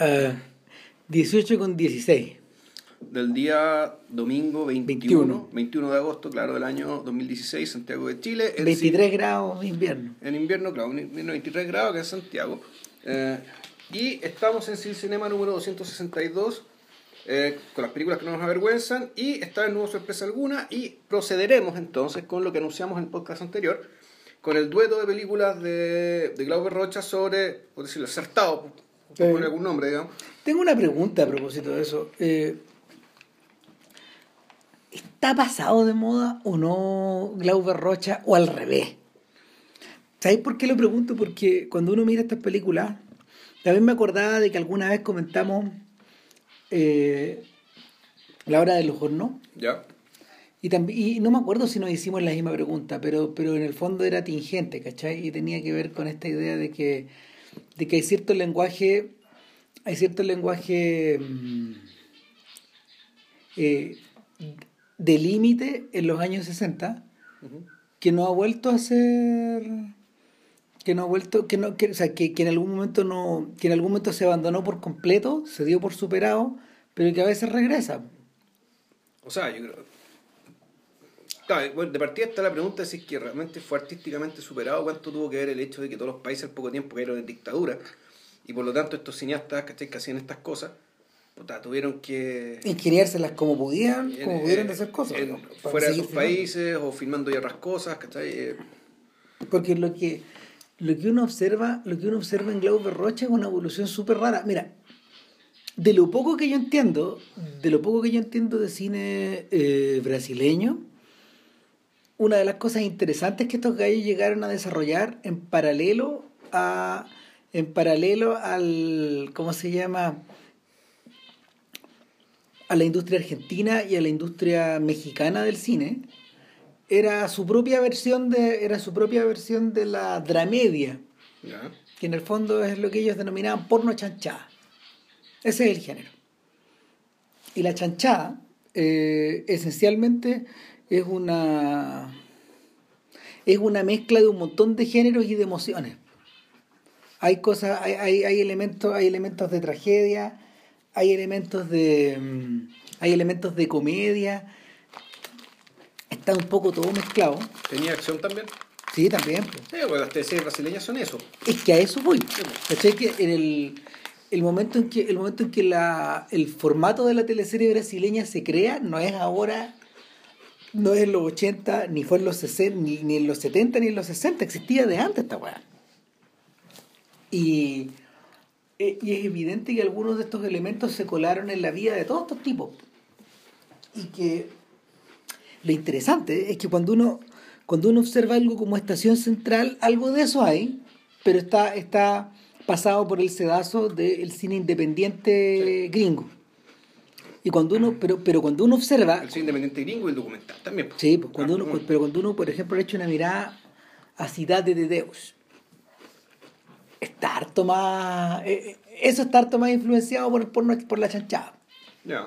Uh, 18 con 16. Del día domingo 21, 21, de agosto, claro, del año 2016, Santiago de Chile. 23 grados invierno. En invierno, claro, 23 grados que es Santiago. Eh, y estamos en Cinema número 262 eh, con las películas que no nos avergüenzan y esta vez no hubo sorpresa alguna y procederemos entonces con lo que anunciamos en el podcast anterior con el dueto de películas de, de Glauber Rocha sobre, por decirlo, acertado, poner algún nombre, digamos. Tengo una pregunta a propósito de eso. Eh, ¿Está pasado de moda o no Glauber Rocha o al revés? ¿Sabéis por qué lo pregunto? Porque cuando uno mira estas películas, también me acordaba de que alguna vez comentamos eh, La hora de los hornos. Ya. Y, también, y no me acuerdo si nos hicimos la misma pregunta, pero, pero en el fondo era tingente, ¿cachai? Y tenía que ver con esta idea de que, de que hay cierto lenguaje, hay cierto lenguaje mm, eh, de límite en los años 60 que no ha vuelto a ser que no ha vuelto que no que, o sea, que, que, en algún momento no que en algún momento se abandonó por completo se dio por superado pero que a veces regresa. O sea yo creo de partida está la pregunta de si es que realmente fue artísticamente superado, cuánto tuvo que ver el hecho de que todos los países al poco tiempo eran en dictadura, y por lo tanto estos cineastas que hacían estas cosas, tuvieron que... Ingeniárselas como podían, como pudieran hacer cosas. fuera de sus países o filmando ya otras cosas, ¿cachai? Eh, Porque lo que, lo que uno observa, lo que uno observa en Glauber Rocha es una evolución súper rara. Mira, de lo poco que yo entiendo, de lo poco que yo entiendo de cine eh, brasileño, una de las cosas interesantes que estos gallos llegaron a desarrollar en paralelo a en paralelo al ¿cómo se llama? a la industria argentina y a la industria mexicana del cine era su propia versión de era su propia versión de la dramedia que en el fondo es lo que ellos denominaban porno chanchada. Ese es el género. Y la chanchada eh, esencialmente es una es una mezcla de un montón de géneros y de emociones. Hay cosas, hay, hay, elementos, hay elementos de tragedia, hay elementos de mm, hay elementos de comedia. Está un poco todo mezclado. ¿Tenía acción también? Sí, también. Sí, porque las teleseries brasileñas son eso. Es que a eso voy. ¿Cachai? Que en el, el momento en que, el momento en que la, el formato de la teleserie brasileña se crea no es ahora no es en los 80, ni fue en los 60, ni, en los 70, ni en los 60, existía de antes esta weá. Y, e, y es evidente que algunos de estos elementos se colaron en la vida de todos estos tipos. Y que lo interesante es que cuando uno, cuando uno observa algo como estación central, algo de eso hay, pero está, está pasado por el sedazo del cine independiente gringo. Y cuando uno, pero, pero cuando uno observa. El cine independiente gringo y el documental también. Sí, pues cuando uno, pero cuando uno, por ejemplo, le echa una mirada a Cidade de Deus, está harto más. Eh, eh, eso está harto más influenciado por, por, por la chanchada. Ya.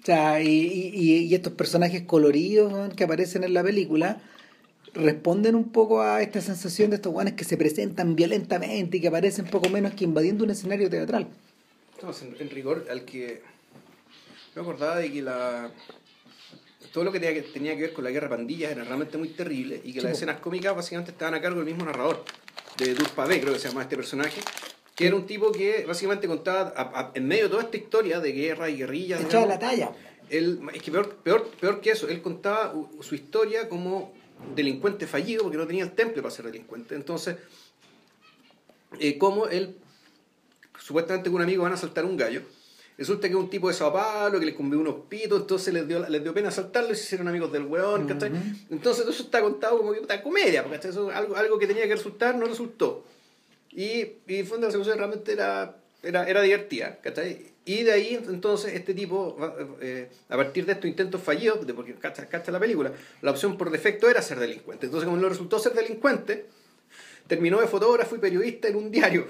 O sea, y, y, y, estos personajes coloridos que aparecen en la película responden un poco a esta sensación de estos guanes que se presentan violentamente y que aparecen poco menos que invadiendo un escenario teatral. Estamos en rigor al que me acordaba de que la todo lo que tenía, que tenía que ver con la guerra de pandillas era realmente muy terrible y que las escenas cómicas básicamente estaban a cargo del mismo narrador, de Durpavé, creo que se llama este personaje, que era un tipo que básicamente contaba en medio de toda esta historia de guerra y guerrillas. Echaba la talla. Él, es que peor, peor, peor que eso, él contaba su historia como delincuente fallido porque no tenía el temple para ser delincuente. Entonces, eh, como él, supuestamente con un amigo van a saltar un gallo Resulta que un tipo de Sao Paulo que le cumplió unos pitos, entonces les dio, les dio pena saltarlo y se hicieron amigos del weón, ¿cachai? Entonces eso está contado como que una comedia, porque eso, algo, algo que tenía que resultar no resultó. Y, y fondo la secuencia realmente era, era, era divertida, ¿cachai? Y de ahí entonces este tipo, eh, a partir de estos intentos fallidos, de porque cacha, la película, la opción por defecto era ser delincuente. Entonces como no resultó ser delincuente, terminó de fotógrafo y periodista en un diario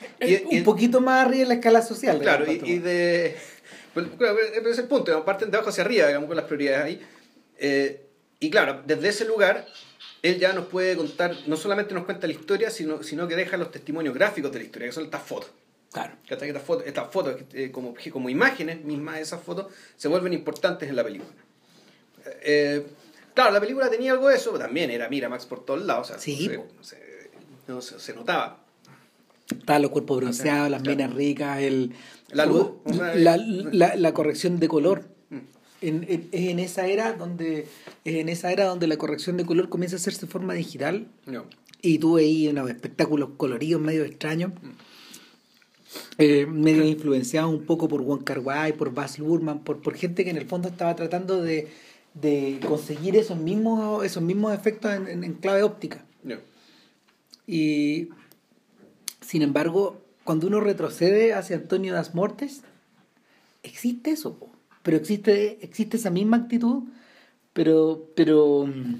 un poquito más arriba en la escala social. Claro, y, de... Pues, ese es el punto, parten de abajo hacia arriba, digamos, con las prioridades ahí. Eh, y claro, desde ese lugar, él ya nos puede contar, no solamente nos cuenta la historia, sino, sino que deja los testimonios gráficos de la historia, que son estas fotos. Claro. Estas fotos, estas fotos eh, como, como imágenes mismas de esas fotos, se vuelven importantes en la película. Eh, claro, la película tenía algo de eso, pero también era Miramax por todos lados. sí, se, se, notaba. Estaban los cuerpos bronceados, las minas ricas, el, la luz. La, la, la, corrección de color. Mm. En, en, es en esa era donde es en esa era donde la corrección de color comienza a hacerse de forma digital y tú ahí unos espectáculos coloridos medio extraños mm. eh, medio influenciados un poco por Wong Kar Wai por Baz Luhrmann por, por gente que en el fondo estaba tratando de, de conseguir esos mismos esos mismos efectos en, en, clave óptica y sin embargo cuando uno retrocede hacia Antonio das Mortes, existe eso, pero existe, existe esa misma actitud, pero, pero mm,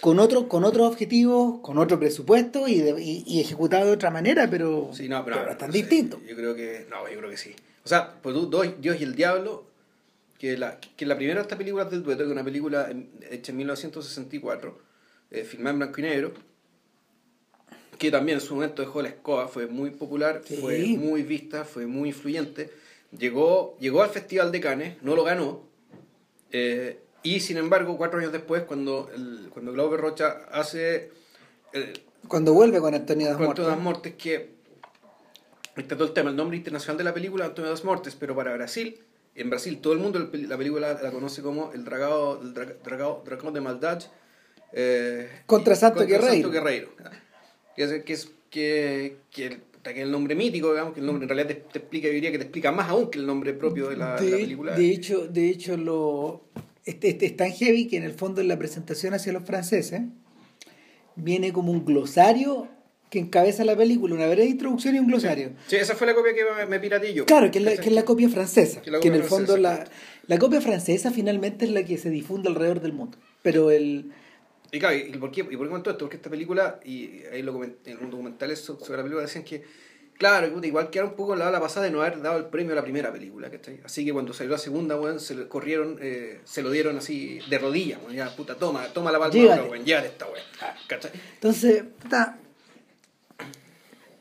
con otro, con otros objetivos, con otro presupuesto y, y, ejecutado de otra manera, pero, sí, no, pero, bastante distinto. Yo creo que, no, yo creo que sí. O sea, pues tú, Dios y el Diablo, que la, que la primera de estas películas del dueto, que es una película hecha en 1964, eh, filmada en blanco y negro, que también en su momento dejó la escoba, fue muy popular, fue muy vista, fue muy influyente. Llegó, llegó al Festival de Cannes, no lo ganó, eh, y sin embargo, cuatro años después, cuando, el, cuando Glauber Rocha hace... cuando vuelve con Antonio das Mortes. das Mortes, que está todo el tema, el nombre internacional de la película, Antonio das Mortes, pero para Brasil, en Brasil todo el mundo la película la conoce como El Dragado, el dragado, dragón de Maldad. Eh, contra Santo contra Guerreiro. Santo Guerreiro que es, que, es, que, que, el nombre mítico, digamos, que el nombre en realidad te, explica, yo diría que te explica más aún que el nombre propio de la, película. De hecho, de hecho lo, este, este, es tan heavy que en el fondo en la presentación hacia los franceses viene como un glosario que encabeza la película, una breve introducción y un glosario. Sí, esa fue la copia que me, piraté yo. Claro, que es la, que es la copia francesa. Que, en el fondo la, la copia francesa finalmente es la que se difunde alrededor del mundo. Pero el, y claro, ¿y por qué, y por qué esto? Porque esta película, y ahí lo en un documental sobre la película decían que, claro, igual que era un poco la la pasada de no haber dado el premio a la primera película, ¿cachai? Así que cuando salió la segunda, bueno, se le corrieron, eh, se lo dieron así de rodillas, ya, puta, toma, toma la palma, bueno, ya esta weón, ¿cachai? Entonces, puta,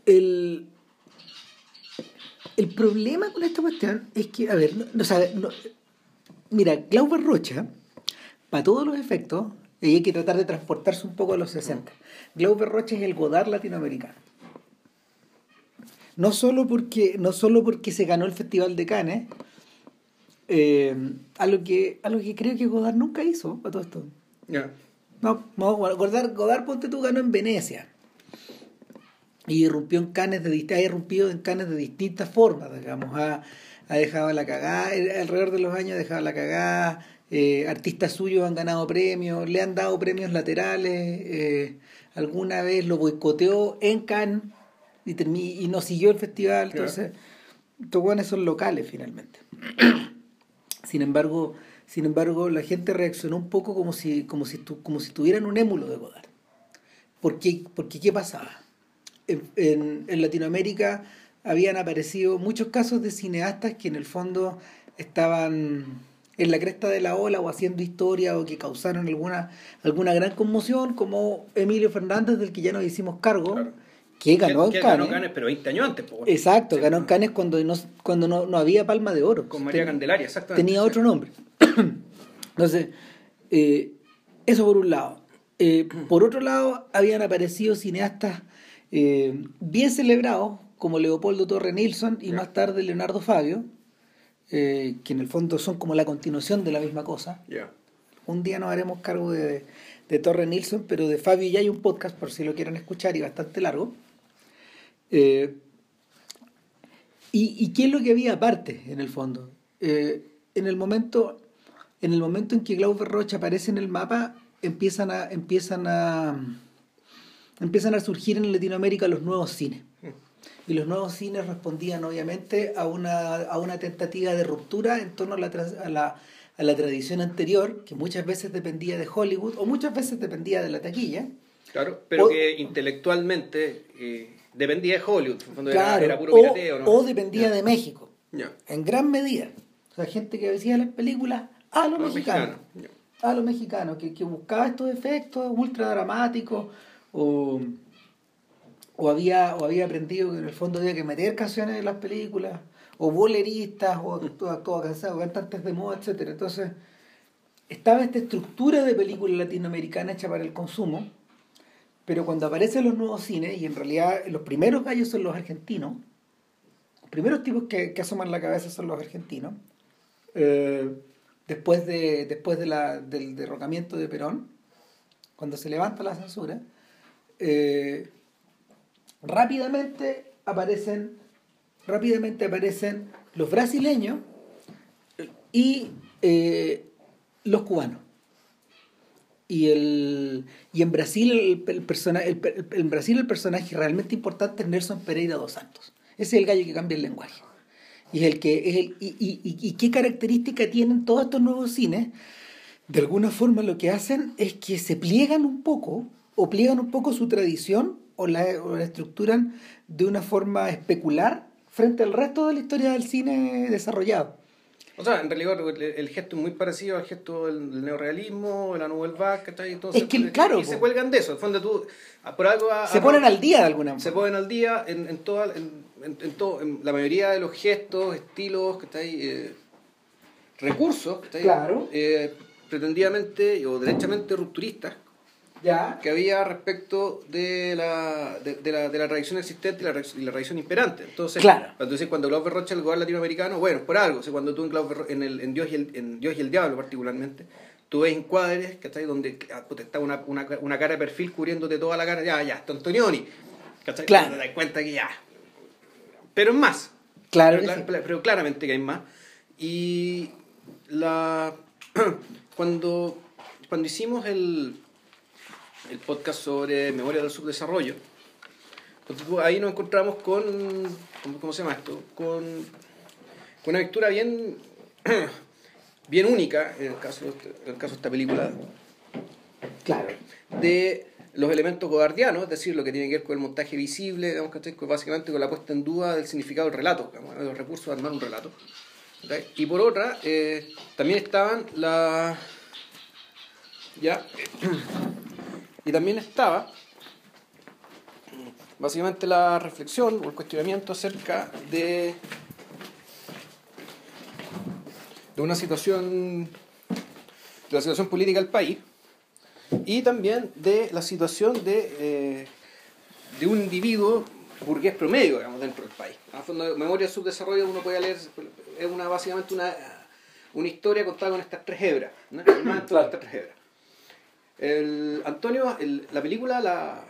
el, el problema con esta cuestión es que, a ver, no, no, mira, Glauber Rocha, para todos los efectos, y hay que tratar de transportarse un poco a los 60. Glauber Rocha es el Godard latinoamericano. No solo porque, no solo porque se ganó el Festival de Cannes, eh, a, lo que, a lo que creo que Godard nunca hizo a todo esto. No, no Godard, Godard, ponte tú, ganó en Venecia. Y irrumpió en Cannes de, ha irrumpido en Cannes de distintas formas, digamos. Ha, ha dejado la cagada, alrededor de los años ha dejado la cagada, eh, artistas suyos han ganado premios, le han dado premios laterales, eh, alguna vez lo boicoteó en Cannes y, y no siguió el festival, entonces, estos buenos son locales finalmente. sin embargo, sin embargo, la gente reaccionó un poco como si, como si, como si tuvieran un émulo de Godard. ¿Por qué, porque, ¿qué pasaba? En, en Latinoamérica habían aparecido muchos casos de cineastas que en el fondo estaban en la cresta de la ola o haciendo historia o que causaron alguna, alguna gran conmoción, como Emilio Fernández, del que ya nos hicimos cargo, que ganó en Cannes. pero 20 años antes. Exacto, ganó en Cannes cuando, no, cuando no, había palma de oro. Con María Candelaria, exactamente. Tenía otro nombre. Entonces, eh, eso por un lado. Eh, por otro lado, habían aparecido cineastas eh, bien celebrados, como Leopoldo Torre Nilsson y más tarde Leonardo Fabio, eh, que en el fondo son como la continuación de la misma cosa. Un día nos haremos cargo de, de Torre Nilsson, pero de Fabio ya hay un podcast por si lo quieren escuchar y bastante largo. Eh, y, y, qué es lo que había aparte, en el fondo? Eh, en, el momento, en el momento en que Glauber Rocha aparece en el mapa, empiezan a, empiezan a, empiezan a surgir en Latinoamérica los nuevos cines y los nuevos cines respondían obviamente a una, a una tentativa de ruptura en torno a la, a la, a la tradición anterior, que muchas veces dependía de Hollywood o muchas veces dependía de la taquilla. Claro, pero que intelectualmente eh, dependía de Hollywood, era, puro pirateo. O, dependía de México, en gran medida. O sea, gente que decía las películas a los, mexicanos. A los mexicanos, que, que buscaba estos efectos ultra dramáticos o o había, o había aprendido que en el fondo había que meter canciones en las películas, o boleristas, o todo cansado, cantantes de moda, etc. Entonces, estaba esta estructura de película latinoamericana hecha para el consumo, pero cuando aparecen los nuevos cines, y en realidad los primeros gallos son los argentinos, los primeros tipos que, que asoman la cabeza son los argentinos, eh, después, de, después de la, del derrocamiento de Perón, cuando se levanta la censura, eh, rápidamente aparecen rápidamente aparecen los brasileños y eh, los cubanos. Y el y en Brasil el, el, en Brasil el personaje realmente importante es Nelson Pereira dos Santos. Ese es el gallo que cambia el lenguaje. Y el que el, y, y, qué característica tienen todos estos nuevos cines de alguna forma lo que hacen es que se pliegan un poco o pliegan un poco su tradición o la, estructuran de una forma especular frente al resto de la historia del cine desarrollado. O sea, en realidad el, gesto es muy parecido al gesto del neorealismo, de la Nouvelle Vague, Entonces, es que, claro, y se cuelgan de eso. En fondo tú, por algo... se ponen al día de alguna manera. Se ponen al día en, en, toda, en, en, todo, en la mayoría de los gestos, estilos, que está ahí, eh, recursos, claro. Eh, pretendidamente o derechamente rupturistas, que había respecto de la, de, la, de la tradición existente y la, y la tradición imperante. Entonces, claro. entonces cuando Glauber Rocha el lugar latinoamericano, bueno, por algo. O cuando tú en, en, el, en, Dios y el, en Dios y el Diablo particularmente, tú ves encuadres, ¿cachai? Donde ah, está una, una, una, cara de perfil cubriéndote toda la cara, ya, ya, está Antonioni. ¿cachai? Claro. Te das cuenta que ya. Pero es más. Claro. Pero, pero claramente que hay más. Y la cuando, cuando hicimos el el podcast sobre memoria del subdesarrollo. ahí nos encontramos con, ¿cómo se llama esto? Con, una lectura bien, bien única, en el, caso, en el caso de esta película, claro. de los elementos godardianos, es decir, lo que tiene que ver con el montaje visible, digamos, que básicamente con la puesta en duda del significado del relato, los recursos de armar un relato. Y por otra, eh, también estaban la... Ya, y también estaba básicamente la reflexión o el cuestionamiento acerca de, de una situación de la situación política del país y también de la situación de, eh, de un individuo burgués promedio digamos, dentro del país. A fondo de memoria de subdesarrollo uno puede leer, es una, básicamente una, una historia contada con estas tres hebras. ¿no? estas tres hebras. El, Antonio, la película la,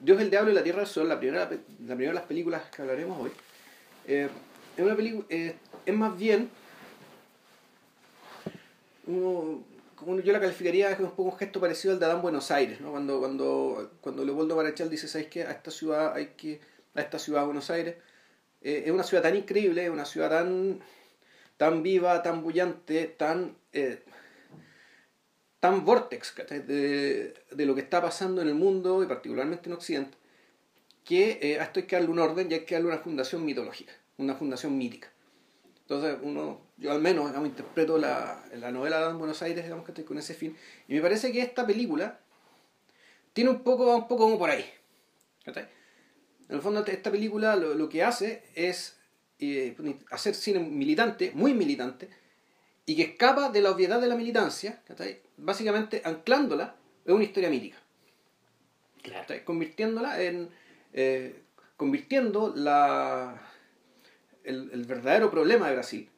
Dios, el Diablo y la Tierra del Sol, la primera, la primera de las películas que hablaremos hoy, eh, es, una eh, es más bien, como yo la calificaría es un poco un gesto parecido al de Adán Buenos Aires, ¿no? cuando, cuando, cuando Leopoldo Barachal dice, ¿sabes qué? A esta ciudad hay que, a esta ciudad Buenos Aires, eh, es una ciudad tan increíble, es una ciudad tan, tan viva, tan bullante, tan tan vortex de, de, lo que está pasando en el mundo y particularmente en Occidente, que eh, esto hay que darle un orden y hay que darle una fundación mitológica, una fundación mítica. Entonces, uno, yo al menos interpreto la, la novela de Buenos Aires digamos, que estoy con ese fin, y me parece que esta película tiene un poco, un poco como por ahí. En el fondo, esta película lo, lo que hace es eh, hacer cine militante, muy militante, y que escapa de la obviedad de la militancia, básicamente anclándola en una historia mítica. Convirtiéndola en. Eh, convirtiendo la, el, verdadero problema de Brasil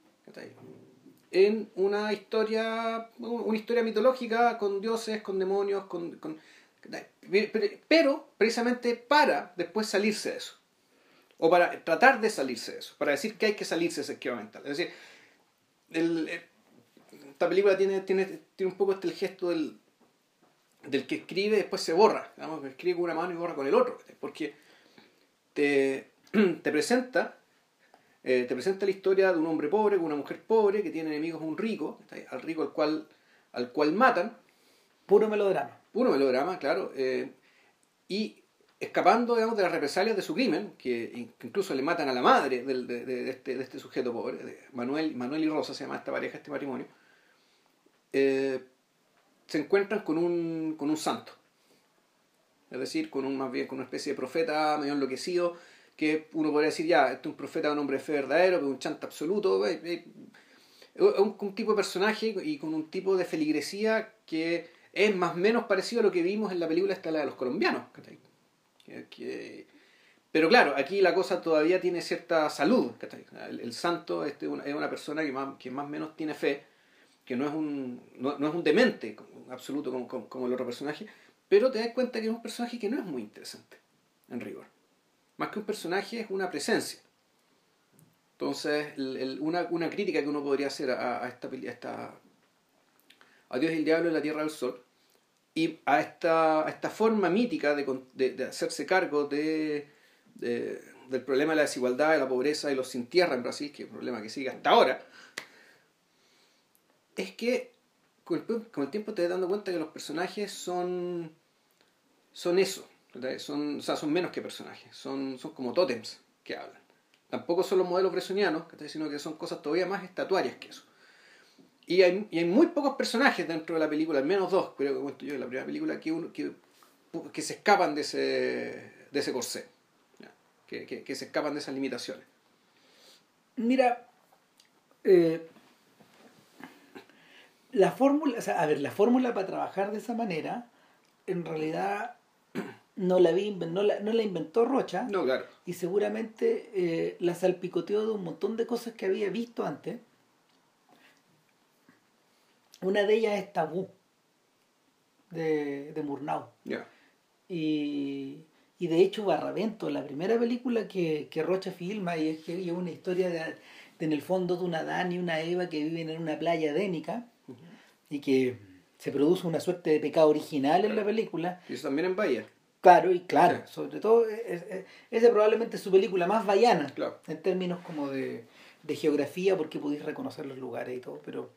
en una historia una historia mitológica con dioses, con demonios, con, pero precisamente para después salirse de eso. O para tratar de salirse de eso, para decir que hay que salirse de ese esquema mental. Es decir, el, esta película tiene, tiene, tiene un poco este el gesto del, del que escribe y después se borra. Digamos, escribe con una mano y borra con el otro. Porque te, te presenta eh, te presenta la historia de un hombre pobre con una mujer pobre que tiene enemigos un rico, al rico al cual, al cual matan. Puro melodrama. Puro melodrama, claro. Eh, y escapando digamos, de las represalias de su crimen, que incluso le matan a la madre de, de, este, de este sujeto pobre, Manuel, Manuel y Rosa se llama esta pareja, este matrimonio. Eh, se encuentran con un, con un santo. es decir, con un más bien con una especie de profeta medio enloquecido, que uno podría decir, ya, este es un profeta, un hombre de fe verdadero, un chanta absoluto, es un, tipo de personaje y con un tipo de feligresía que es más o menos parecido a lo que vimos en la película esta la de los colombianos. pero claro, aquí la cosa todavía tiene cierta salud. El, santo este, es una persona que más, que más menos tiene fe, que no es un, no, es un demente absoluto como, como, el otro personaje, pero te das cuenta que es un personaje que no es muy interesante, en rigor. Más que un personaje es una presencia. Entonces, una, una, crítica que uno podría hacer a, esta, a esta a Dios y el Diablo en la Tierra del Sol y a esta, a esta forma mítica de, de, de hacerse cargo de, del problema de la desigualdad, de la pobreza y los sin tierra en Brasil, que es un problema que sigue hasta ahora, es que con el, tiempo te das dando cuenta que los personajes son, son eso, son, o sea, son menos que personajes, son, son como tótems que hablan. Tampoco son los modelos bresonianos, sino que son cosas todavía más estatuarias que eso. Y hay, y hay muy pocos personajes dentro de la película, al menos dos, creo que cuento yo en la primera película, que, uno, que, que se escapan de ese, de ese corsé, que, que, que, se escapan de esas limitaciones. Mira, eh, la fórmula, o sea, a ver, la fórmula para trabajar de esa manera, en realidad no la, vi, no la, no la inventó Rocha. No, claro. Y seguramente eh, la salpicoteó de un montón de cosas que había visto antes una de ellas es Tabú, de, de Murnau. Y, y, de hecho Barravento, la primera película que, que Rocha filma, y es que es una historia de, en el fondo de una Dan y una Eva que viven en una playa adénica y que se produce una suerte de pecado original en la película. Y eso también en Bahía. Claro, y claro, sobre todo, esa probablemente es su película más vallana, en términos como de, de geografía, porque podéis reconocer los lugares y todo, pero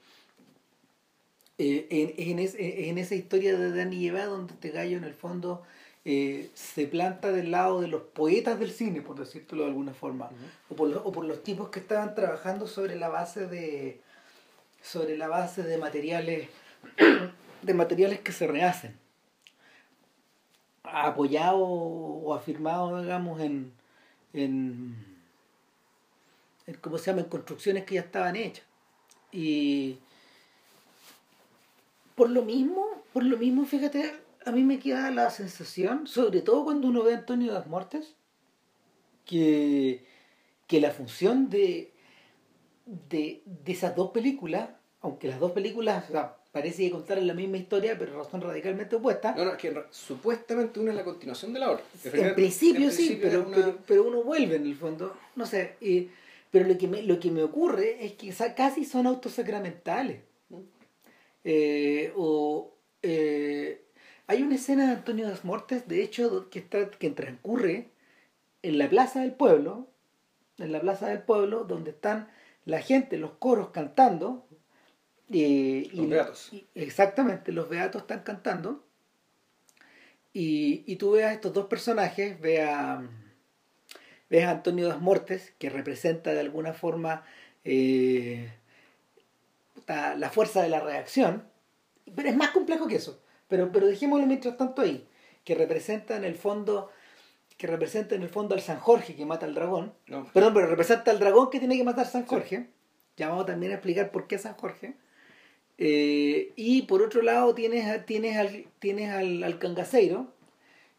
eh, en, en, esa historia de Dani y Eva, donde este gallo en el fondo eh, se planta del lado de los poetas del cine, por decirlo de alguna forma, o, por los, o por los tipos que estaban trabajando sobre la base de sobre la base de materiales de materiales que se rehacen. Apoyado o afirmado digamos en, en, en cómo se llama en construcciones que ya estaban hechas. Y por lo mismo, por lo mismo, fíjate, a mí me queda la sensación, sobre todo cuando uno ve a Antonio das Mortes, que, que la función de, de, esas dos películas, aunque las dos películas parece que contar la misma historia, pero son radicalmente opuestas. No, no, es que supuestamente una es la continuación de la otra. En principio, sí, pero, pero, uno vuelve en el fondo, no sé. pero lo que, me, lo que me ocurre es que casi son autosacramentales. Eh, o eh, hay una escena de Antonio de las Mortes, de hecho, que, está, que transcurre en la plaza del pueblo, en la plaza del pueblo, donde están la gente, los coros cantando. Eh, los beatos. exactamente, los beatos están cantando. Y, y tú ves a estos dos personajes, ve a, ves a Antonio das Mortes, que representa de alguna forma la fuerza de la reacción, pero es más complejo que eso. Pero, pero dejémoslo mientras tanto ahí, que representa en el fondo que representa en el fondo al San Jorge que mata al dragón. Perdón, pero representa al dragón que tiene que matar San Jorge. Ya vamos también a explicar por qué San Jorge. Eh, y por otro lado tienes, tienes, al, tienes al, al cangaceiro,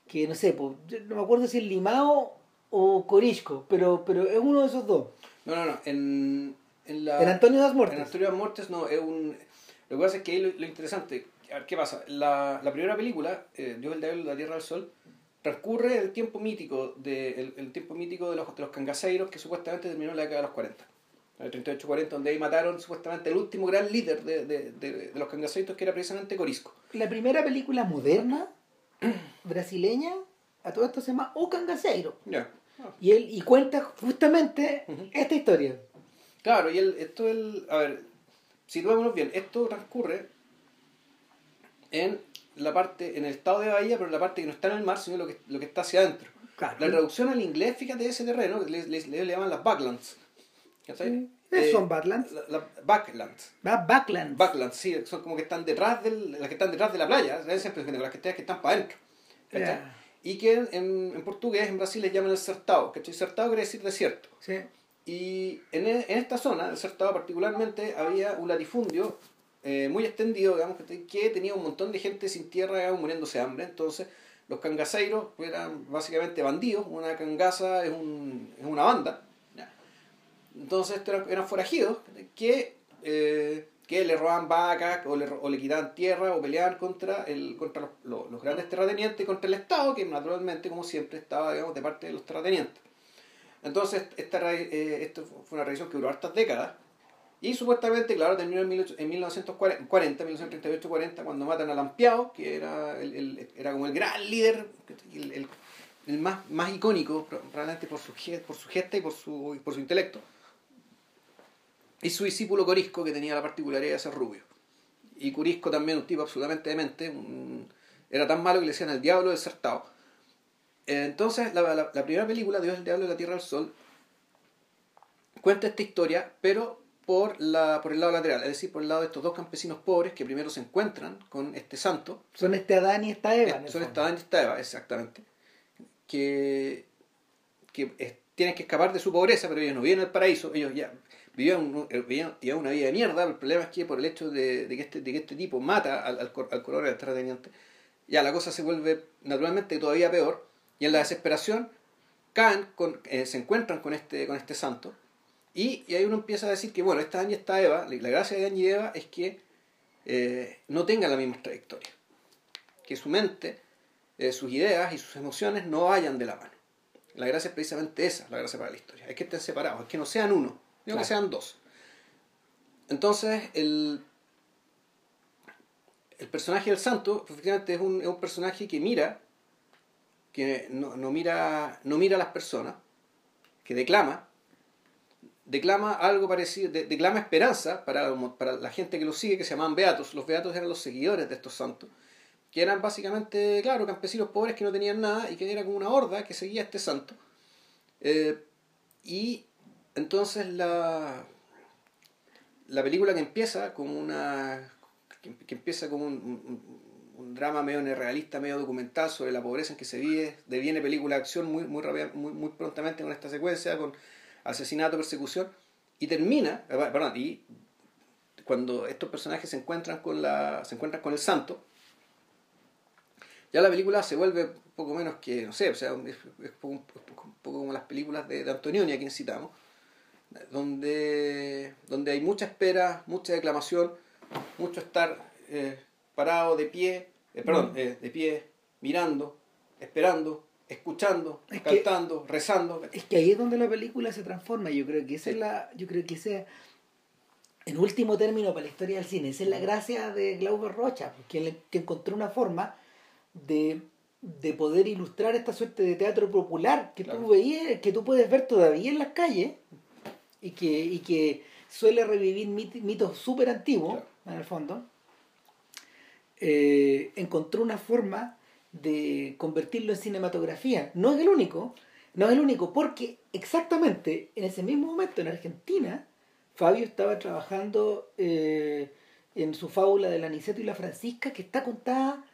que no sé, no me acuerdo si es Limao o Corisco, pero, pero es uno de esos dos. No, no, no. En, en, la, Antonio das Mortes. En Antonio das Mortes no, es un... Lo que pasa es que ahí lo, interesante, a ver, ¿qué pasa? La, la primera película, eh, Dios el Diablo, la Tierra del Sol, transcurre el tiempo mítico de, el, tiempo mítico de los, de los cangaceiros que supuestamente terminó en la década de los 40. El 38-40, donde ahí mataron supuestamente el último gran líder de, de, de, los cangaceiros, que era precisamente Corisco. La primera película moderna brasileña, a todo esto se llama O Cangaceiro. Ya. Y él y cuenta justamente esta historia. Claro, y el, esto el, a ver, situémonos bien, esto transcurre en la parte, en el estado de Bahía, pero la parte que no está en el mar, sino lo que, lo que está hacia adentro. La traducción al inglés, fíjate, de ese terreno, le, le, le, llaman las backlands. ¿Qué eh, son backlands? La, backlands. Ah, backlands. Backlands, sí, son como que están detrás del, las que están detrás de la playa, las que, que están para adentro. y que en, en, portugués, en Brasil, le llaman el sertao. ¿cachai? Sertao quiere decir desierto. Sí. Y en, en esta zona, el sertao particularmente, había un latifundio eh, muy extendido, digamos, que tenía un montón de gente sin tierra, muriéndose de hambre. Entonces, los cangaseiros eran básicamente bandidos. Una cangasa es, un, es una banda. Entonces, eran, eran forajidos que... Eh, que le roban vacas o le, o le quitan tierra o peleaban contra, el, contra los, grandes terratenientes contra el Estado, que naturalmente, como siempre, estaba digamos, de parte de los terratenientes. Entonces, esta, eh, esto fue una revisión que duró hartas décadas. Y supuestamente, claro, terminó en, en 1940, 1938-40, cuando matan a Lampiao, que era, el, el, era como el gran líder, el, el, más, más icónico, probablemente por su, por su gesta y por su, por su intelecto y su discípulo Corisco, que tenía la particularidad de ser rubio. Y Corisco también, un tipo absolutamente demente, era tan malo que le decían el diablo desertado. Entonces, la, la, primera película, Dios, el diablo de la tierra del sol, cuenta esta historia, pero por, la, por el lado lateral, es decir, por el lado de estos dos campesinos pobres que primero se encuentran con este santo. Son este Adán y esta Eva. Eh, son este Adán y esta Eva, exactamente. Que, que tienen que escapar de su pobreza, pero ellos no vienen al paraíso, ellos ya vivían, eh, una vida de mierda. El problema es que por el hecho de, que, este, de que este tipo mata al, al, al coronel del terrateniente, ya la cosa se vuelve naturalmente todavía peor. Y en la desesperación caen, con, eh, se encuentran con este, con este santo. Y, y, ahí uno empieza a decir que, bueno, esta Dani y esta Eva, la gracia de Dani y Eva es que eh, no tengan la misma trayectoria. Que su mente, sus ideas y sus emociones no vayan de la mano. La gracia es precisamente esa, la gracia para la historia. Es que estén separados, es que no sean uno. Digo que sean dos. Entonces, el, el personaje del santo, efectivamente, es un, es un personaje que mira, que no, no, mira, no mira a las personas, que declama, declama algo parecido, declama esperanza para, para la gente que lo sigue, que se llaman beatos. Los beatos eran los seguidores de estos santos, que eran básicamente, claro, campesinos pobres que no tenían nada y que era como una horda que seguía a este santo. Eh, y entonces la, la película que empieza como una que, empieza como un, drama medio neorrealista, medio documental sobre la pobreza en que se vive, deviene película de acción muy, muy, muy, muy prontamente con esta secuencia, con asesinato, persecución, y termina, eh, perdón, y cuando estos personajes se encuentran con la se encuentran con el santo, ya la película se vuelve poco menos que, no sé, o sea, es, un, poco, como las películas de, de Antonioni a quien citamos, donde, donde hay mucha espera, mucha declamación, mucho estar eh, parado de pie, eh, perdón, mm. eh, de pie, mirando, esperando, escuchando, cantando, rezando. Es que ahí es donde la película se transforma. Yo creo que esa es la, yo creo que ese, en último término para la historia del cine, esa es la gracia de Glauber Rocha, que, que encontró una forma de, de poder ilustrar esta suerte de teatro popular que tú veías, que tú puedes ver todavía en las calles y que, y que suele revivir mitos súper antiguos, en el fondo, eh, encontró una forma de convertirlo en cinematografía. No es el único, no es el único, porque exactamente en ese mismo momento en Argentina, Fabio estaba trabajando eh, en su fábula del Aniceto y la Francisca, que está contada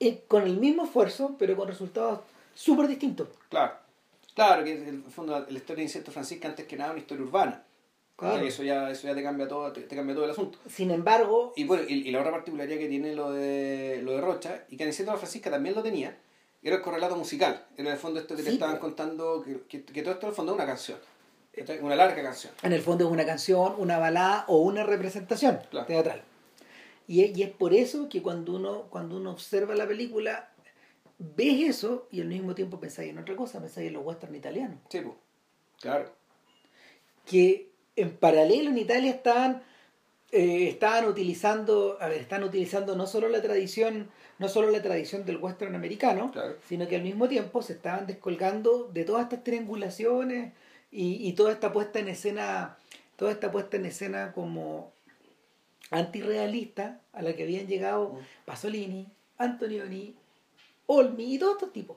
eh, con el mismo esfuerzo, pero con resultados súper distintos. Claro. Claro, que en el fondo la historia de Insecto Francisca antes que nada una historia urbana. Claro. eso ya, eso ya te cambia todo, te, cambia todo el asunto. Sin embargo. Y bueno, y, la otra particularidad que tiene lo de lo de Rocha, y que en la Francisca también lo tenía, era el correlato musical. Era en el fondo esto que te estaban contando, que, que, todo esto en el fondo es una canción. Una larga canción. En el fondo es una canción, una balada o una representación teatral. Y, y es por eso que cuando uno, cuando uno observa la película, ves eso y al mismo tiempo pensáis en otra cosa, pensáis en los western italianos. Sí, claro. Que en paralelo en Italia estaban, eh, estaban utilizando, a ver, están utilizando no solo la tradición, no solo la tradición del western americano, sino que al mismo tiempo se estaban descolgando de todas estas triangulaciones y, y toda esta puesta en escena, toda esta puesta en escena como antirrealista a la que habían llegado mm. Pasolini, Antonioni, Olmi y todos estos tipos.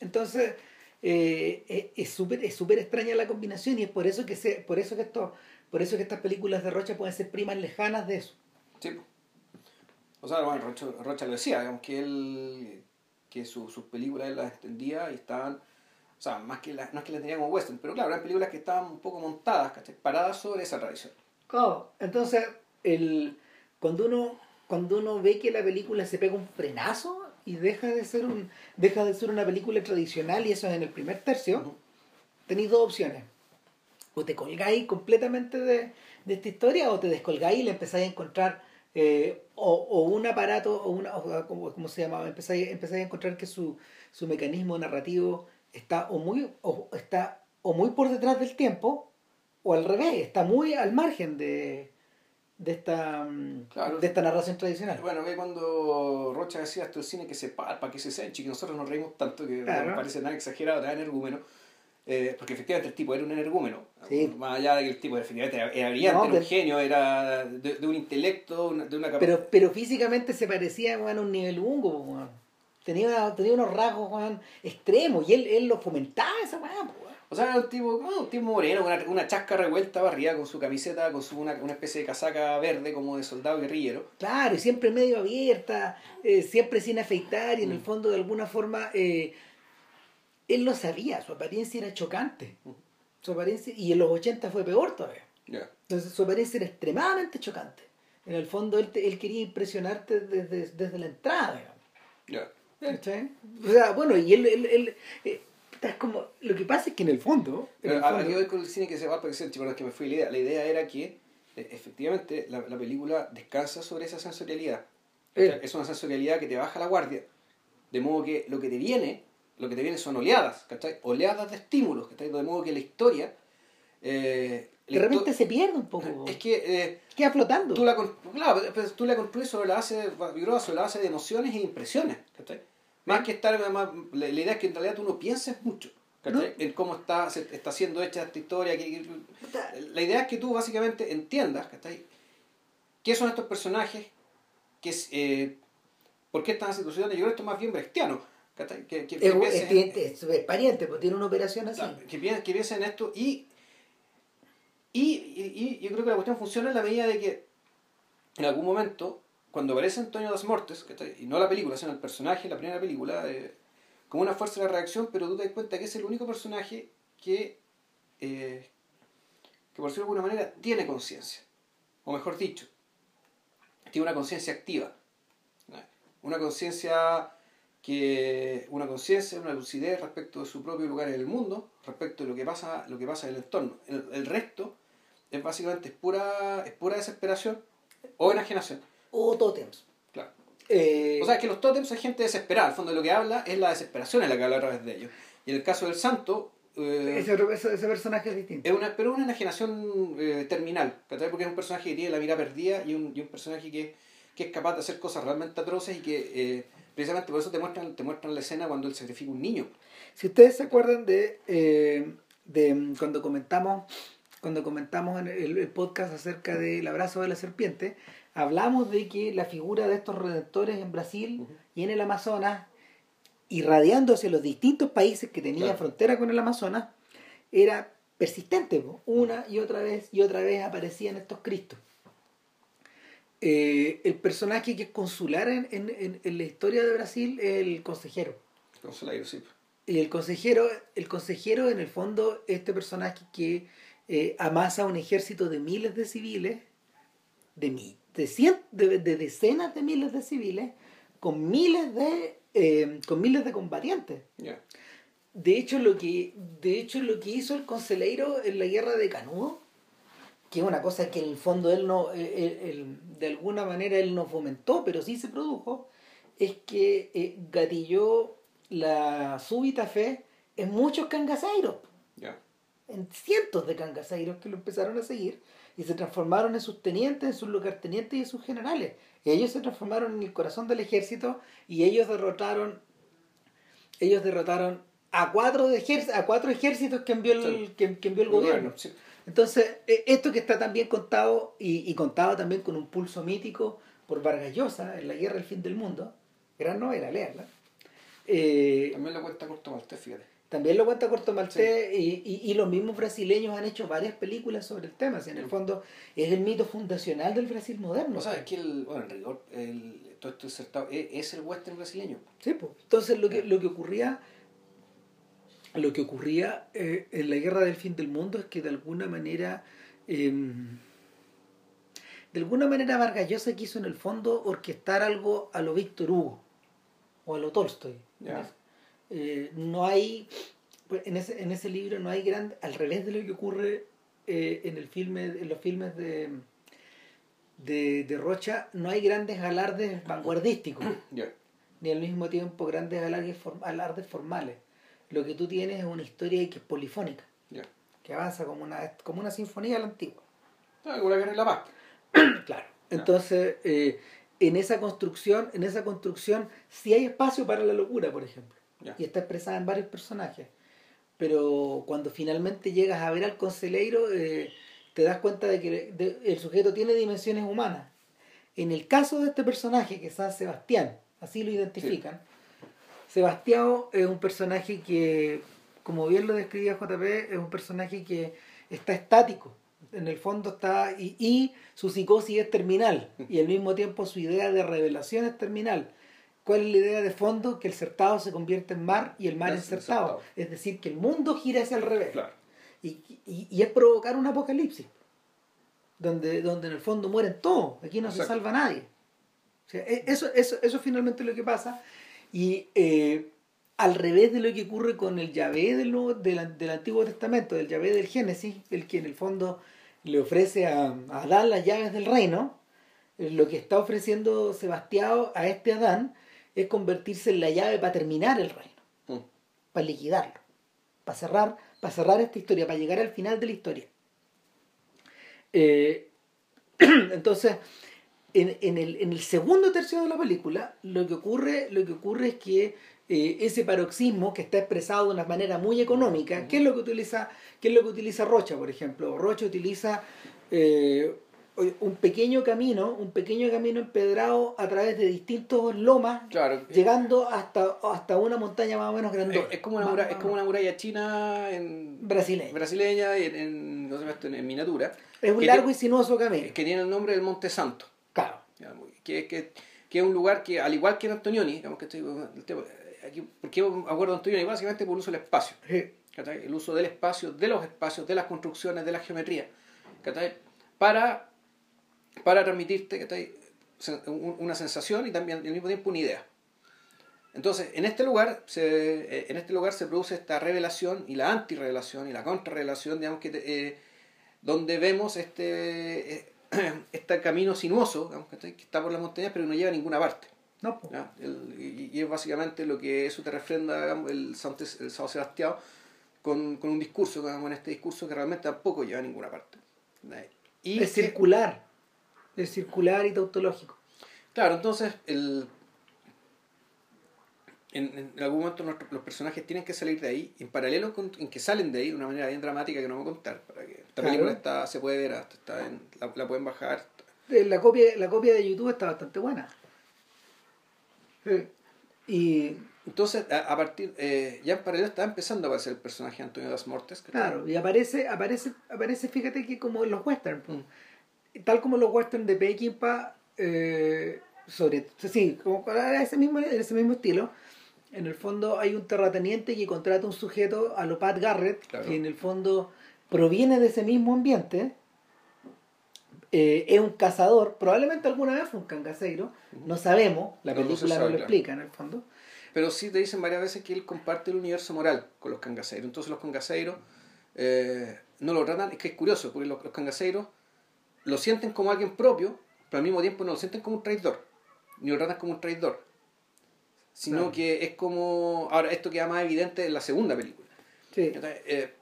Entonces, eh, es súper es súper extraña la combinación y es por eso que se, por eso que esto, por eso que estas películas de Rocha pueden ser primas lejanas de eso. Sí. O sea, bueno, Rocha, Rocha lo decía, aunque él que sus películas él las extendía y estaban, o sea, más que las, no es que las tenían como western, pero claro, eran películas que estaban un poco montadas, ¿cachai? Paradas sobre esa tradición. Claro, entonces, el, cuando, uno, cuando uno ve que la película se pega un frenazo y deja de ser, un, deja de ser una película tradicional, y eso es en el primer tercio, tenéis dos opciones. O te colgáis completamente de, de esta historia o te descolgáis y le empezáis a encontrar eh, o, o, un aparato, o una, o, ¿cómo, se llamaba? Empezáis, empezáis a encontrar que su, su mecanismo narrativo está o muy, o, está o muy por detrás del tiempo, o al revés, está muy al margen de, de esta, de esta narración tradicional. Bueno, ve cuando Rocha decía esto el cine que se palpa, que se senche, que nosotros nos reímos tanto que no parece nada exagerado, tan energúmeno. Eh, porque efectivamente el tipo era un energúmeno. Más allá de que el tipo efectivamente era, brillante, era un genio, era de, un intelecto, de una capacidad. Pero, pero físicamente se parecía a un nivel hungo, tenía, tenía unos rasgos extremos y él, él lo fomentaba esa weá. O sea, era un tipo, un tipo moreno, una, una, chasca revuelta barriga con su camiseta, con su, una, una, especie de casaca verde como de soldado guerrillero. Claro, y siempre medio abierta, eh, siempre sin afeitar y en el mm. fondo de alguna forma eh, él lo sabía, su apariencia era chocante. Su apariencia, y en los 80 fue peor todavía. Entonces su apariencia era extremadamente chocante. En el fondo él, él quería impresionarte desde, desde la entrada. O sea, bueno, y él, él, él eh, es como, lo que pasa es que en el fondo... Pero el fondo, con el cine que se va, porque es que me fui la idea. La idea era que eh, efectivamente la, la, película descansa sobre esa sensorialidad. Eh. Es una sensorialidad que te baja la guardia. De modo que lo que te viene lo que te viene son oleadas, ¿cachai? Oleadas de estímulos, ¿cachai? De modo que la historia... Eh, de repente se pierde un poco. Es que... Eh, Queda flotando. Tú la, claro, tú la construyes sobre la base de, sobre la base de emociones e impresiones, ¿cachai? Más que estar... la, idea es que en realidad tú no pienses mucho. ¿cachai? En cómo está, está siendo hecha esta historia. Que, la idea es que tú básicamente entiendas, ¿cachai? ¿Qué son estos personajes? ¿Qué, eh, ¿Por qué están en situaciones? Yo creo que esto es más bien brechtiano que, que, es, es, pariente, pues tiene una operación así. que, piensen, en esto y, y, y, yo creo que la cuestión funciona en la medida de que en algún momento, cuando aparece Antonio das Mortes, y no la película, sino el personaje, la primera película, eh, como una fuerza de reacción, pero tú te das cuenta que es el único personaje que, eh, que por decirlo de alguna manera, tiene conciencia. O mejor dicho, tiene una conciencia activa. Una conciencia que una conciencia, una lucidez respecto de su propio lugar en el mundo, respecto de lo que pasa, lo que pasa en el entorno. El, resto es básicamente es pura, es pura desesperación o enajenación. O tótems. Claro. Eh, o sea, que los tótems son gente desesperada. Al fondo de lo que habla es la desesperación en la que habla a través de ellos. Y en el caso del santo... Eh, ese, ese, personaje es distinto. Es una, pero una enajenación eh, terminal, porque es un personaje que tiene la mira perdida y un, y un personaje que, que, es capaz de hacer cosas realmente atroces y que Precisamente por eso te muestran, te muestran la escena cuando él sacrifica un niño. Si ustedes se acuerdan de, eh, de cuando comentamos cuando comentamos en el, podcast acerca del abrazo de la serpiente, hablamos de que la figura de estos redentores en Brasil y en el Amazonas, irradiando hacia los distintos países que tenían frontera con el Amazonas, era persistente. Una y otra vez y otra vez aparecían estos cristos. Eh, el personaje que es consular en, en, en, la historia de Brasil es el consejero. Sí. Y el consejero, el consejero, en el fondo, este personaje que eh, amasa un ejército de miles de civiles, de, de, de, decenas de miles de civiles, con miles de, eh, con miles de combatientes. De hecho, lo que, de hecho, lo que hizo el consejero en la guerra de Canudo que es una cosa que en el fondo él no, de alguna manera él no fomentó, pero sí se produjo, es que eh, gatilló la súbita fe en muchos cangaseiros. En cientos de cangaseiros que lo empezaron a seguir y se transformaron en sus tenientes, en sus lugartenientes y en sus generales. Ellos se transformaron en el corazón del ejército y ellos derrotaron ellos derrotaron a cuatro, de a cuatro ejércitos que envió el, que, envió el gobierno. Entonces, e, esto que está también contado y, contado también con un pulso mítico por Vargas Llosa en La Guerra del Fin del Mundo, gran novela, leerla. Eh, también lo cuenta Corto Maltés, fíjate. También lo cuenta Corto Maltés y, y, los mismos brasileños han hecho varias películas sobre el tema. en el fondo es el mito fundacional del Brasil moderno. O sea, es que el, bueno, en rigor, todo esto es, el western brasileño. Sí, pues. Entonces lo que, lo que ocurría, lo que ocurría eh, en la guerra del fin del mundo es que de alguna manera, em, de alguna manera Vargas Llosa quiso en el fondo orquestar algo a lo Víctor Hugo o a lo Tolstoy. Eh, no hay, pues, en ese, en ese libro no hay gran, al revés de lo que ocurre eh, en el filme, en los filmes de de, Rocha no hay grandes alardes vanguardísticos, ni al mismo tiempo grandes alardes, formales. Lo que tú tienes es una historia que es polifónica, que avanza como una, como una sinfonía a la antigua. Ah, como la paz. claro. Entonces, eh, en esa construcción, en esa construcción, sí hay espacio para la locura, por ejemplo. Y está expresada en varios personajes. Pero cuando finalmente llegas a ver al conseleiro, eh, te das cuenta de que el sujeto tiene dimensiones humanas. En el caso de este personaje, que es San Sebastián, así lo identifican, Sebastián es un personaje que, como bien lo describía JP, es un personaje que está estático. En el fondo está, y, su psicosis es terminal, y al mismo tiempo su idea de revelación es terminal. ¿Cuál es la idea de fondo? Que el certado se convierte en mar y el mar en certado. Es decir, que el mundo gira hacia el revés. Claro y, es provocar un apocalipsis, donde, donde en el fondo mueren todos, aquí no se salva nadie. E, eso, eso, eso es finalmente lo que pasa, y eh, al revés de lo que ocurre con el Yahvé del, del, del, Antiguo Testamento, del Yahvé del Génesis, el que en el fondo le ofrece a, a Adán las llaves del reino, eh, lo que está ofreciendo Sebastián a este Adán es convertirse en la llave para terminar el reino, mm. para liquidarlo, para cerrar para cerrar esta historia, para llegar al final de la historia. Eh, entonces, en, el, segundo tercio de la película, lo que ocurre, lo que ocurre es que eh, ese paroxismo que está expresado de una manera muy económica, ¿qué es lo que utiliza, qué es lo que utiliza Rocha, por ejemplo? Rocha utiliza eh, un pequeño camino, un pequeño camino empedrado a través de distintos lomas, llegando hasta, hasta una montaña más o menos grande. Es, como una muralla, es como una muralla china en brasileña, brasileña en, en, en, miniatura. Es un largo y sinuoso camino. Que tiene el nombre del Monte Santo. Claro. Que, que, que es un lugar que, al igual que en Antonioni, digamos que estoy, aquí, ¿por qué acuerdo de Antonioni? Básicamente por el uso del espacio. El uso del espacio, de los espacios, de las construcciones, de la geometría. Para para transmitirte una sensación y también al mismo tiempo una idea. Entonces, en este lugar se, eh, en este lugar se produce esta revelación y la antirrevelación y la contrarrevelación, digamos que eh, donde vemos este, eh, este camino sinuoso que está por las montañas pero no lleva a ninguna parte. No, y, es básicamente lo que eso te refrenda el, San, el Sebastián con, con, un discurso, con este discurso que realmente tampoco lleva a ninguna parte. Y es circular es circular y tautológico. Claro, entonces el, en, algún momento los personajes tienen que salir de ahí, en paralelo con en que salen de ahí de una manera bien dramática que no voy a contar. Para que esta película está, se puede ver, hasta está en, la, pueden bajar. Eh, la copia, la copia de YouTube está bastante buena. Y entonces, a, partir, eh, ya en paralelo está empezando a aparecer el personaje de Antonio Das Mortes. Claro, y aparece, aparece, aparece, fíjate que como en los westerns, mm tal como los westerns de Peckinpah, eh, sobre sí, como ese mismo, ese mismo estilo, en el fondo hay un terrateniente que contrata un sujeto a lo Pat Garrett, que en el fondo proviene de ese mismo ambiente, eh, es un cazador, probablemente alguna vez fue un cangaceiro, no sabemos, la película no, lo explica en el fondo. Pero sí te dicen varias veces que él comparte el universo moral con los cangaceiros. Entonces los cangaceiros eh, no lo tratan, es que es curioso, porque los, los cangaceiros lo sienten como alguien propio, pero al mismo tiempo no lo sienten como un traidor, ni lo tratan como un traidor, sino que es como, ahora esto queda más evidente en la segunda película. Sí. Eh,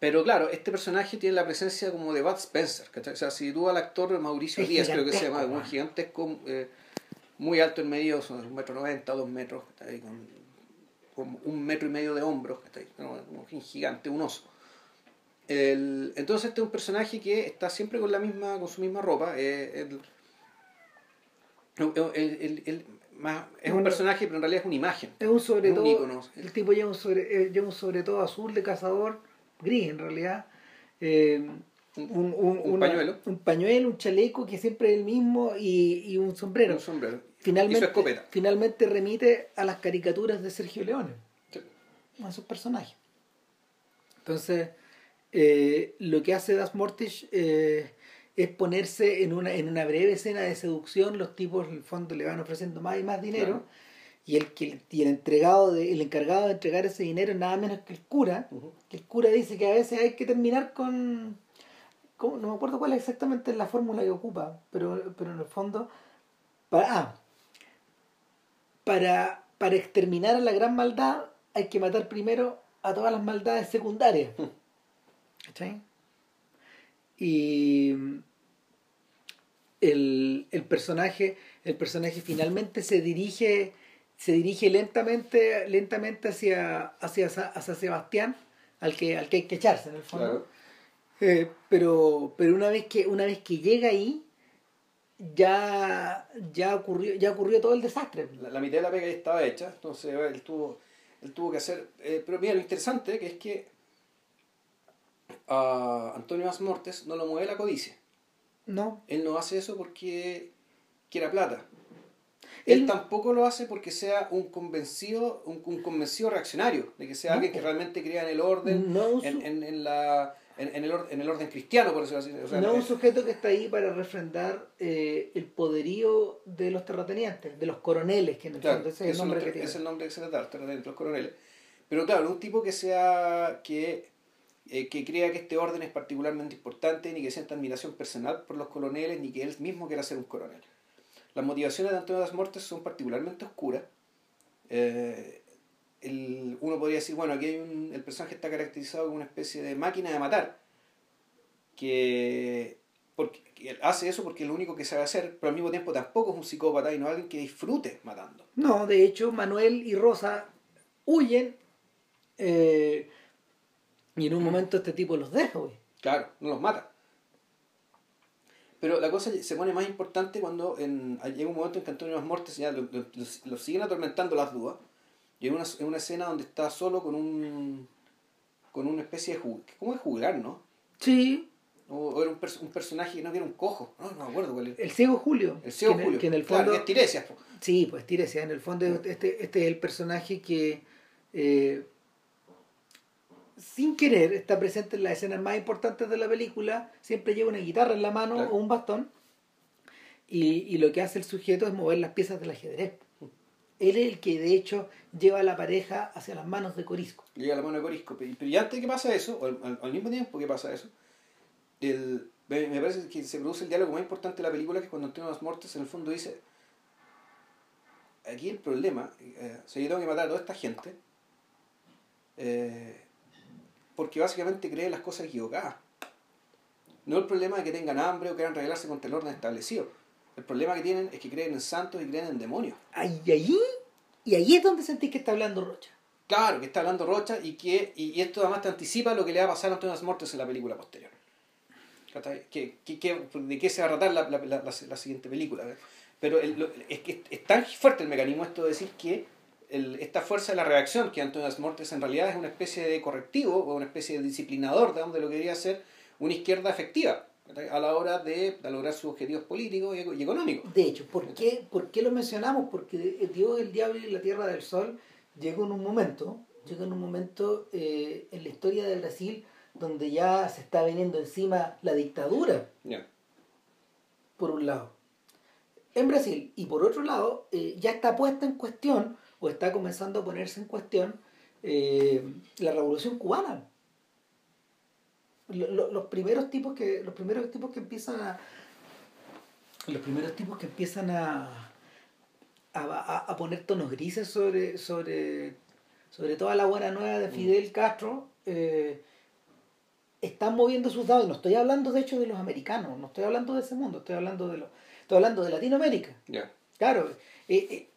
pero claro, este personaje tiene la presencia como de Bud Spencer. O sea, si tú al actor Mauricio Díaz, creo que se llama, un gigantesco, eh, muy alto en medio, son un metro noventa, dos metros, con, un metro y medio de hombros, un gigante, un oso. El, entonces este es un personaje que está siempre con la misma con su misma ropa. Eh, es un personaje, pero en realidad es una imagen. Es un sobre todo. El tipo lleva un sobre, eh, lleva un sobre todo azul de cazador, gris en realidad. Eh, Un, un, pañuelo. Un pañuelo, un chaleco que siempre es el mismo y, un sombrero. Un sombrero. Finalmente, Finalmente remite a las caricaturas de Sergio Leone. A esos personajes. Entonces, eh, lo que hace Das Mortis eh, es ponerse en una, en una breve escena de seducción, los tipos en el fondo le van ofreciendo más y más dinero, y, el, que, el, entregado de, el encargado de entregar ese dinero nada menos que el cura, que el cura dice que a veces hay que terminar con... no me acuerdo cuál es exactamente la fórmula que ocupa, pero, pero en el fondo... Para, ah, para, para exterminar a la gran maldad hay que matar primero a todas las maldades secundarias. ¿Cachai? Y el, personaje, el personaje finalmente se dirige, se dirige lentamente, lentamente hacia, hacia, hacia Sebastián, al que, al que hay que echarse en el fondo. Eh, pero, pero una vez que, una vez que llega ahí, ya, ya ocurrió, ya ocurrió todo el desastre. La, mitad de la pega ya estaba hecha, entonces él tuvo, él tuvo que hacer. Eh, pero mira, lo interesante que es que a Antonio Asmortes no lo mueve la codicia. No. Él no hace eso porque quiera plata. Él, tampoco lo hace porque sea un convencido, un, convencido reaccionario, de que sea alguien que realmente crea en el orden, en, en, la, en, el, en el orden cristiano, por decirlo así. no es un sujeto que está ahí para refrendar eh, el poderío de los terratenientes, de los coroneles, que en el fondo ese es el nombre que tiene. Es el nombre que se le da, los coroneles. Pero claro, un tipo que sea que eh, que crea que este orden es particularmente importante, ni que sienta admiración personal por los coroneles, ni que él mismo quiera ser un coronel. Las motivaciones de Antonio de las Mortes son particularmente oscuras. Eh, el, uno podría decir, bueno, aquí hay un, el personaje está caracterizado como una especie de máquina de matar, que, porque, hace eso porque es lo único que sabe hacer, pero al mismo tiempo tampoco es un psicópata y no alguien que disfrute matando. No, de hecho, Manuel y Rosa huyen. Eh, y en un momento este tipo los deja, güey. Claro, no los mata. Pero la cosa se pone más importante cuando en, llega un momento en que Antonio Mortes ya lo, siguen atormentando las dudas. Y en una, en una escena donde está solo con un. con una especie de. ¿Cómo es jugar, no? Sí. O, era un, un, personaje que no era un cojo. No, no me acuerdo cuál El ciego Julio. El ciego Julio. Que en el fondo. es Tiresias. Sí, pues Tiresias. En el fondo, este, este es el personaje que. Eh, sin querer, está presente en las escenas más importantes de la película, siempre lleva una guitarra en la mano o un bastón, y, lo que hace el sujeto es mover las piezas del ajedrez. Él es el que de hecho lleva a la pareja hacia las manos de Corisco. Llega a la mano de Corisco. Pero y antes que pasa eso, o al, mismo tiempo que pasa eso, el, me parece que se produce el diálogo más importante de la película, que es cuando Antonio las Mortes en el fondo dice, aquí el problema, eh, yo tengo que matar a toda esta gente, eh, porque básicamente creen las cosas equivocadas. No el problema de que tengan hambre o quieran rebelarse contra el orden establecido. El problema que tienen es que creen en santos y creen en demonios. Y ahí, y ahí es donde sentís que está hablando Rocha. Claro, que está hablando Rocha y que y, esto además te anticipa lo que le va a pasar a Antonio Muertos en la película posterior. ¿Qué, de qué se va a tratar la, la, la, siguiente película? Pero es que es tan fuerte el mecanismo esto de decir que esta fuerza de la reacción, que Antonio Mortes en realidad es una especie de correctivo o una especie de disciplinador de donde lo quería hacer una izquierda efectiva a la hora de, lograr sus objetivos políticos y, económicos. De hecho, ¿por qué, ¿por qué lo mencionamos? Porque Dios, el Diablo y la Tierra del Sol llegó en un momento, llegó en un momento eh, en la historia de Brasil donde ya se está viniendo encima la dictadura. Por un lado. En Brasil. Y por otro lado, eh, ya está puesta en cuestión o está comenzando a ponerse en cuestión eh, la revolución cubana. Los, primeros tipos que los primeros tipos que empiezan a los primeros tipos que empiezan a a, poner tonos grises sobre sobre sobre toda la buena nueva de Fidel Castro eh, están moviendo sus dados. No estoy hablando de hecho de los americanos no estoy hablando de ese mundo estoy hablando de estoy hablando de Latinoamérica. Claro eh,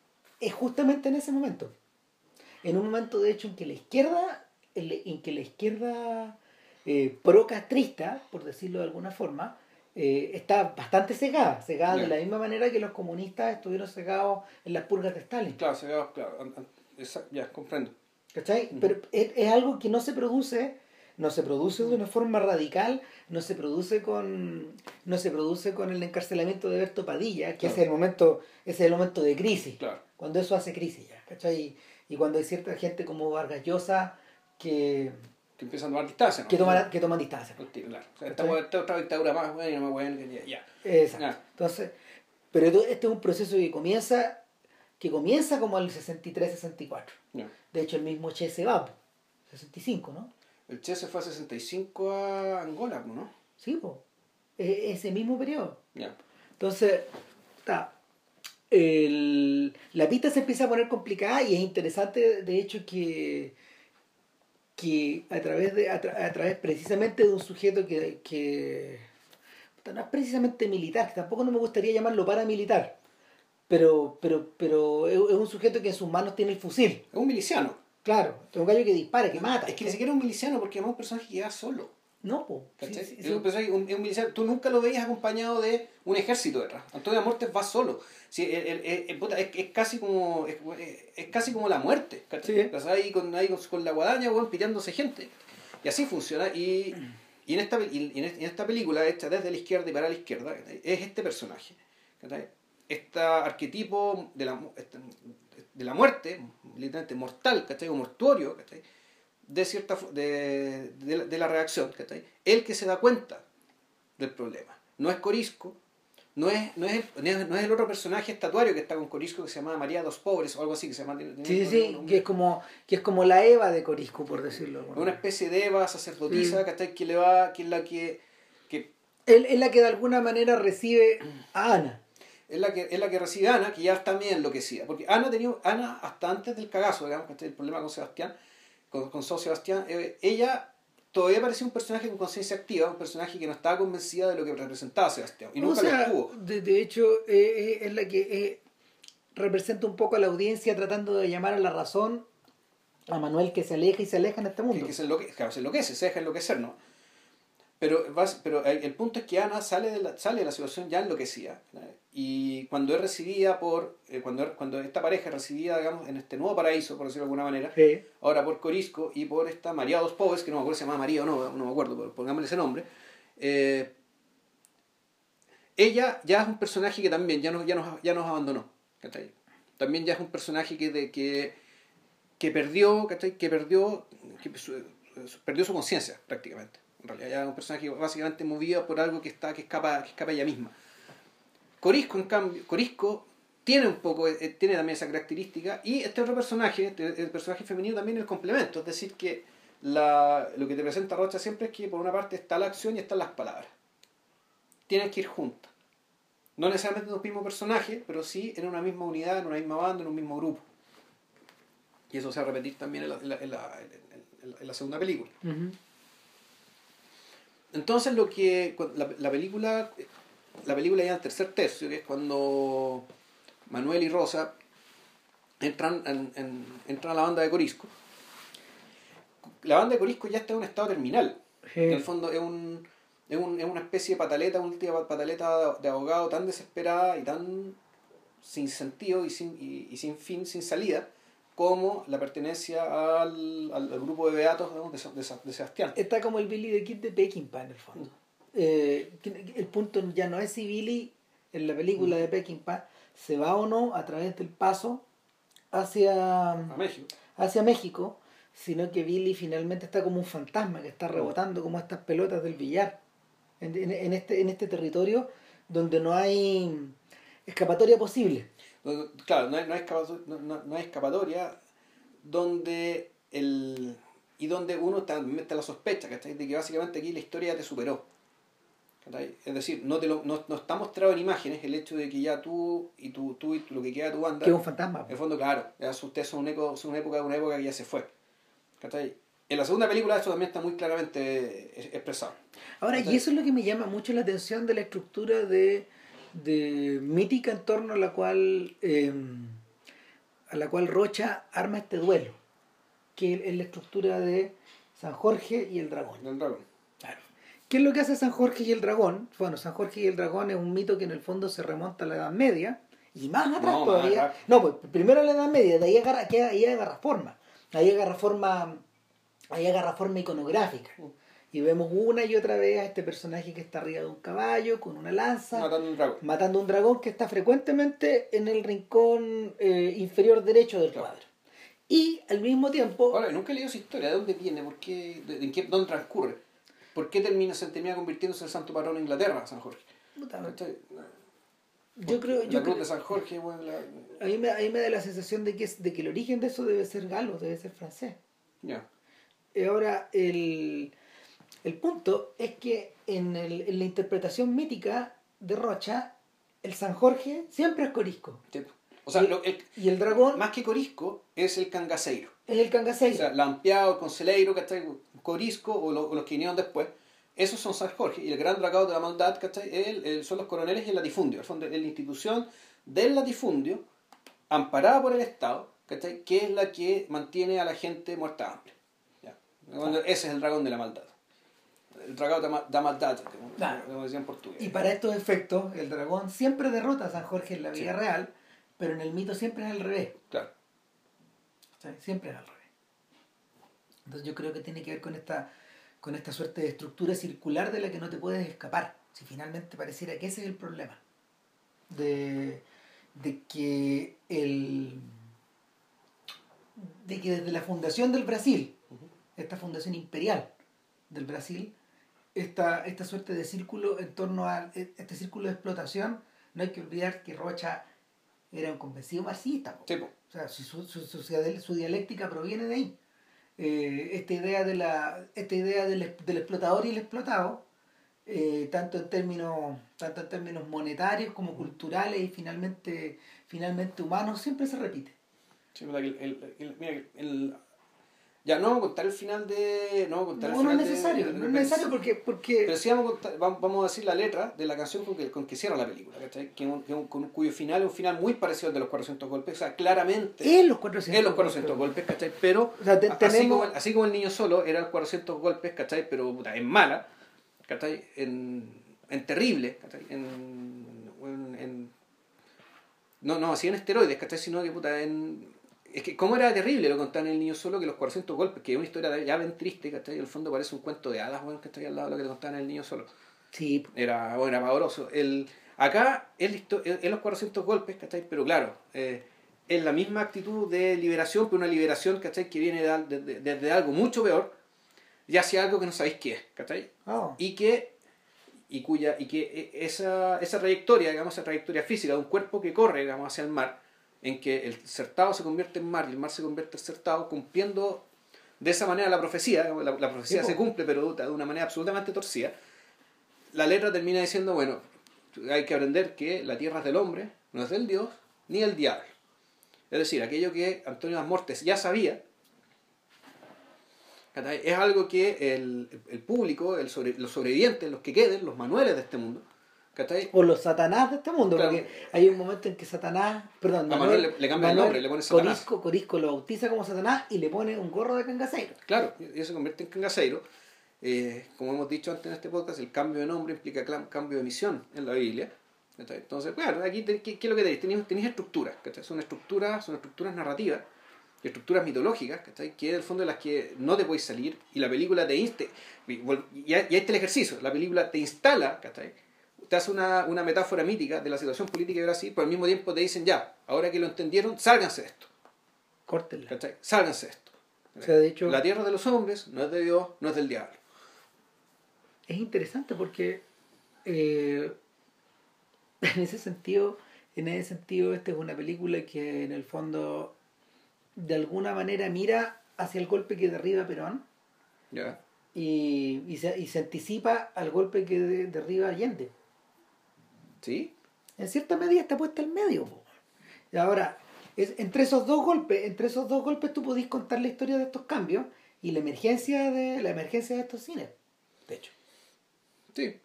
es justamente en ese momento. En un momento, de hecho, en que la izquierda, en que la izquierda eh, pro-castrista, por decirlo de alguna forma, eh, está bastante cegada, cegada de la misma manera que los comunistas estuvieron cegados en las purgas de Stalin. Claro, cegados, claro, ya, comprendo. ¿Cachai? Pero es, algo que no se produce no se produce de una forma radical, no se produce con no se produce con el encarcelamiento de Berto Padilla, que es el momento es el momento de crisis, cuando eso hace crisis ya, ¿cachai? Y, cuando hay cierta gente como Vargas Llosa que que empiezan a tomar distancia, Que toman, que toman distancia. Claro. esta, otra dictadura más buena y más buena que ya. Exacto. Entonces, pero este es un proceso que comienza que comienza como el 63-64. De hecho, el mismo Che se va, 65, ¿no? El Che se fue a 65 a Angola, ¿no? Sí, pues. ese mismo periodo. Entonces, está. La pista se empieza a poner complicada y es interesante, de hecho, que, que a través de a, través precisamente de un sujeto que, que no es precisamente militar, que tampoco no me gustaría llamarlo paramilitar, pero, pero, pero es, un sujeto que en sus manos tiene el fusil. Es un miliciano. Claro, es un gallo que dispara, que mata. Es que ni siquiera es un miliciano porque es un personaje que va solo. No, po. es, un personaje, un, miliciano. Tú nunca lo veías acompañado de un ejército detrás. Antonio Mortes va solo. Sí, es, casi como es, casi como la muerte. Estás ahí con, ahí con, la guadaña, bueno, pirándose gente. Y así funciona. Y, y, en esta, y en esta película, hecha desde la izquierda y para la izquierda, es este personaje este arquetipo de la, este, de la muerte, literalmente mortal, ¿cachai? O mortuorio, ¿cachai? De, cierta, de, de, la, reacción, ¿cachai? El que se da cuenta del problema. No es Corisco, no es, no es, no es el otro personaje estatuario que está con Corisco que se llama María dos Pobres o algo así que se llama. Sí, sí, que es, como, que es como la Eva de Corisco, por decirlo. Una especie de Eva sacerdotisa, ¿cachai? Que le va, que es la que. que... es la que de alguna manera recibe a Ana es la que, es la que recibe Ana, que ya está bien enloquecida. Porque Ana tenía, Ana hasta antes del cagazo, digamos, el problema con Sebastián, con, con Sebastián, eh, ella todavía parecía un personaje con conciencia activa, un personaje que no estaba convencida de lo que representaba Sebastián. Y nunca lo estuvo. De, hecho, eh, eh, es la que representa un poco a la audiencia tratando de llamar a la razón a Manuel que se aleja y se aleja en este mundo. Que, que se, enloquece, claro, se enloquece, se deja enloquecer, ¿no? Pero, pero el punto es que Ana sale de la, sale de la situación ya enloquecida. Y cuando es recibida por, eh, cuando, cuando esta pareja es recibida, digamos, en este nuevo paraíso, por decirlo de alguna manera, ahora por Corisco y por esta María dos Pobres, que no me acuerdo si se llama María o no, no me acuerdo, pero pongámosle ese nombre, eh, ella ya es un personaje que también ya nos, ya nos, ya nos abandonó. También ya es un personaje que, de, que, que perdió, que perdió, que perdió su conciencia prácticamente. En realidad ya es un personaje básicamente movido por algo que está que escapa, que escapa ella misma. Corisco, en cambio, Corisco tiene un poco, eh, tiene también esa característica, y este otro personaje, este, el personaje femenino también el complemento, es decir, que la, lo que te presenta Rocha siempre es que por una parte está la acción y están las palabras. Tienen que ir juntas. No necesariamente en un mismo personaje, pero sí en una misma unidad, en una misma banda, en un mismo grupo. Y eso se va a repetir también en la, en la, en la, segunda película. Entonces lo que la, película la película ya en el tercer tercio, que es cuando Manuel y Rosa entran, en, entran a la banda de Corisco. La banda de Corisco ya está en un estado terminal. En el fondo es, un, es, un, es una especie de pataleta, una última pataleta de abogado tan desesperada y tan sin sentido y sin, y sin fin, sin salida, como la pertenencia al, al, grupo de beatos de, de, Sebastián. Está como el Billy de Kid de Peckinpah en el fondo. Eh, el punto ya no es si Billy en la película de Peckinpah se va o no a través del paso hacia México. hacia México, sino que Billy finalmente está como un fantasma que está rebotando como estas pelotas del billar en, en este, en este territorio donde no hay escapatoria posible. Claro, no hay, no hay, escapatoria, donde el y donde uno también mete la sospecha, De que básicamente aquí la historia te superó. Es decir, no, te lo, no, no, está mostrado en imágenes el hecho de que ya tú y tú, tú y lo que queda de tu banda. Que es un fantasma. En el fondo, claro, ya ustedes son, un eco, son una época una época que ya se fue. En la segunda película eso también está muy claramente expresado. Ahora, y eso es lo que me llama mucho la atención de la estructura de de mítica en torno a la cual em, a la cual Rocha arma este duelo que es la estructura de San Jorge y el dragón. dragón. Claro. ¿Qué es lo que hace San Jorge y el dragón? Bueno, San Jorge y el dragón es un mito que en el fondo se remonta a la Edad Media y más atrás todavía. no, pues primero a la Edad Media, de ahí agarra, ahí agarra forma. Ahí agarra forma ahí agarra forma iconográfica. Y vemos una y otra vez a este personaje que está arriba de un caballo, con una lanza, matando un dragón, matando un dragón que está frecuentemente en el rincón eh, inferior derecho del cuadro. Y al mismo tiempo... Ahora, nunca he leído esa historia, ¿de dónde viene? ¿Por qué, de, qué, ¿Dónde transcurre? ¿Por qué termina, se termina convirtiéndose en el santo patrón de Inglaterra, San Jorge? yo creo, yo la cruz de San Jorge, bueno, a, mí me, a mí me da la sensación de que, de que el origen de eso debe ser galo, debe ser francés. Ya. Y ahora, el, el punto es que en, el, en, la interpretación mítica de Rocha, el San Jorge siempre es corisco. O sea, y, el, y, el, dragón. Más que corisco, es el cangaceiro. Es el cangaceiro. O sea, lampeado, conceleiro, ¿cachai? Corisco o, lo, o los que vinieron después esos son San Jorge y el gran dragado de la maldad, ¿cachai? son los coroneles y el latifundio. el fondo, es la institución del latifundio, amparada por el Estado, ¿cachai? Que es la que mantiene a la gente muerta hambre. ¿ya? Ese es el dragón de la maldad. El dragado de la maldad, como, decía en portugués. Y para estos efectos, el dragón siempre derrota a San Jorge en la vida real, pero en el mito siempre es al revés. Claro. Siempre es al revés. Entonces yo creo que tiene que ver con esta con esta suerte de estructura circular de la que no te puedes escapar. Si finalmente pareciera que ese es el problema. De, que el de que desde la fundación del Brasil, esta fundación imperial del Brasil, esta, esta suerte de círculo en torno a este círculo de explotación, no hay que olvidar que Rocha era un convencido marxista. O sea, su, su, su, dialéctica proviene de ahí. Eh, esta idea, de la, esta idea del, explotador y el explotado, eh, tanto, en términos, tanto en términos monetarios como culturales y finalmente, finalmente humanos, siempre se repite. Ya, no vamos a contar el final de. No, contar no, es necesario, no es necesario porque, porque. Pero sí vamos a, vamos a decir la letra de la canción con que, con que cierra la película, Que, con, cuyo final es un final muy parecido al de los 400 golpes, o sea, claramente. Es los 400 Es los 400 golpes, ¿cachai? Pero. así, como, así como el niño solo era el 400 golpes, ¿cachai? Pero puta, en mala, ¿cachai? En, en terrible, ¿cachai? En, en, no, no, así en esteroides, ¿cachai? Sino que puta, en es que cómo era terrible lo contaban el niño solo que los 400 golpes, que es una historia ya bien triste, ¿cachai? En el fondo parece un cuento de hadas, bueno, que está al lado de lo que te contaban el niño solo. Sí. Era, bueno, era pavoroso. El, acá es, es, los 400 golpes, ¿cachai? Pero claro, eh, es la misma actitud de liberación, pero una liberación, ¿cachai? Que viene desde de, de, algo mucho peor, y hacia algo que no sabéis qué es, ¿cachai? Oh. Y que y cuya y que e, esa, esa trayectoria, digamos, esa trayectoria física de un cuerpo que corre, digamos, hacia el mar, en que el certado se convierte en mar y el mar se convierte en certado, cumpliendo de esa manera la profecía, la, profecía se cumple pero de una manera absolutamente torcida, la letra termina diciendo, bueno, hay que aprender que la tierra es del hombre, no es del Dios, ni del diablo. Es decir, aquello que Antonio Las Mortes ya sabía, es algo que el, público, el los sobrevivientes, los que queden, los manuales de este mundo, o los satanás de este mundo, porque hay un momento en que Satanás, perdón, a Manuel, le, cambia el nombre, le pone Satanás. Corisco, Corisco lo bautiza como Satanás y le pone un gorro de cangaceiro. Claro, y eso se convierte en cangaceiro. Eh, como hemos dicho antes en este podcast, el cambio de nombre implica cambio de misión en la Biblia. Entonces, claro, aquí, ¿qué, ¿qué, es lo que tenéis? Tenéis, estructuras, son estructuras, son estructuras narrativas, estructuras mitológicas, que es el fondo de las que no te puedes salir y la película te insta, y, y, está el ejercicio, la película te instala, ¿cachai? Te hace una, una, metáfora mítica de la situación política de Brasil, pero al mismo tiempo te dicen, ya, ahora que lo entendieron, sálganse de esto. Córtenla. Sálganse de esto. de hecho, la tierra de los hombres no es de Dios, no es del diablo. Es interesante porque eh, en ese sentido, en ese sentido, esta es una película que en el fondo de alguna manera mira hacia el golpe que derriba Perón. Y, y, se, y se anticipa al golpe que derriba Allende. ¿Sí? En cierta medida está puesta en medio. Y ahora, es, entre esos dos golpes, entre esos dos golpes tú podís contar la historia de estos cambios y la emergencia de la emergencia de estos cines. De hecho. Sí.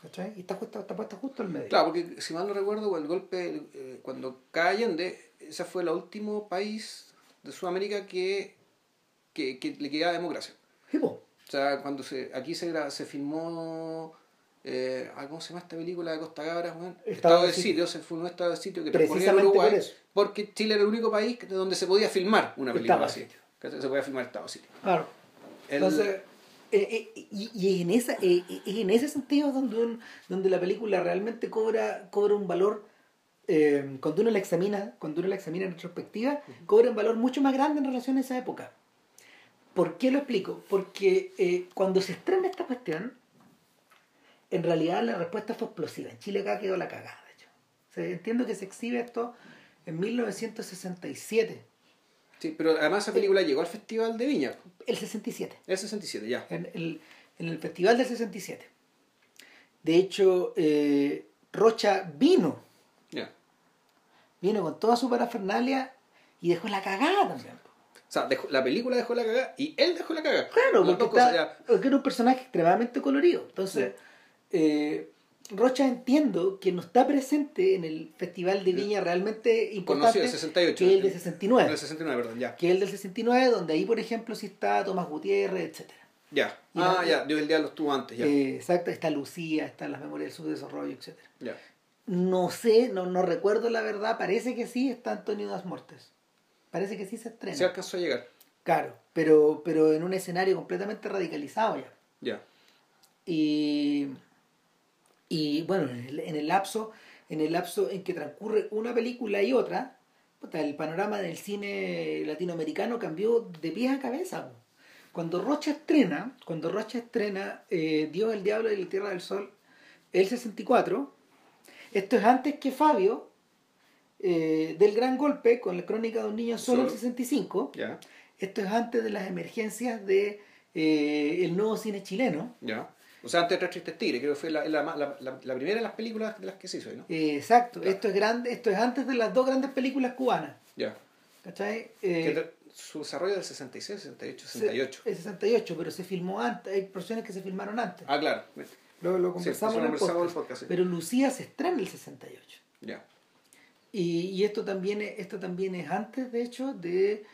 ¿Cachai? Y está puesta, está puesta justo en medio. Claro, porque si mal no recuerdo, el golpe, eh, cuando cae Allende, ese fue el último país de Sudamérica que, que, que le quedaba democracia. Sí, o sea, cuando se, aquí se, se filmó eh, ¿Cómo se llama esta película de Costa Cabras? Estado, de sitio. se fue un estado de sitio que transcurría en Uruguay. Porque Chile era el único país donde se podía filmar una película así. Se podía filmar Estado de sitio. Claro. Entonces, eh, eh, y, en esa, eh, en ese sentido donde, donde la película realmente cobra, cobra un valor, cuando uno la examina, cuando uno la examina en retrospectiva, cobra un valor mucho más grande en relación a esa época. ¿Por qué lo explico? Porque cuando se estrena esta cuestión, en realidad la respuesta fue explosiva. En Chile acá quedó la cagada. entiendo que se exhibe esto en 1967 Sí, pero además esa película llegó al Festival de Viña. El 67. El 67, ya. En el, en el Festival del 67. De hecho, eh, Rocha vino. Ya. Vino con toda su parafernalia y dejó la cagada también. O sea, la película dejó la cagada y él dejó la cagada. Claro, porque, era un personaje extremadamente colorido. Entonces, eh, Rocha entiendo que no está presente en el Festival de Viña realmente importante. Conocido, 68. Que el de 69. El 69, perdón, ya. Que el del 69, donde ahí, por ejemplo, sí está Tomás Gutiérrez, etcétera. Ya. ah, ya. Dios el Diablo estuvo antes, ya. Eh, exacto, está Lucía, están las memorias del subdesarrollo, etcétera. Ya. No sé, no, no recuerdo la verdad, parece que sí está Antonio Das Mortes. Parece que sí se estrena. Se alcanzó a llegar. Claro, pero, pero en un escenario completamente radicalizado ya. Ya. Y y bueno, en el, lapso, en el lapso en que transcurre una película y otra, el panorama del cine latinoamericano cambió de pies a cabeza. Cuando Rocha estrena, cuando Rocha estrena eh, Dios, el Diablo y la Tierra del Sol, el 64, esto es antes que Fabio eh, del Gran Golpe con la crónica de un niño solo, el 65. Esto es antes de las emergencias de eh, el nuevo cine chileno. O sea, antes de Tres Tristes Tigres, creo que fue la, la, la, la, primera de las películas de las que se hizo, ¿no? exacto, esto es grande, esto es antes de las dos grandes películas cubanas. Ya. ¿Cachai? Eh, su desarrollo del 66, 68, 68. El 68, pero se filmó antes, hay porciones que se filmaron antes. Ah, claro. Lo, lo conversamos, en, el podcast, Pero Lucía se estrena en el 68. Ya. Y, y esto también es, esto también es antes, de hecho, de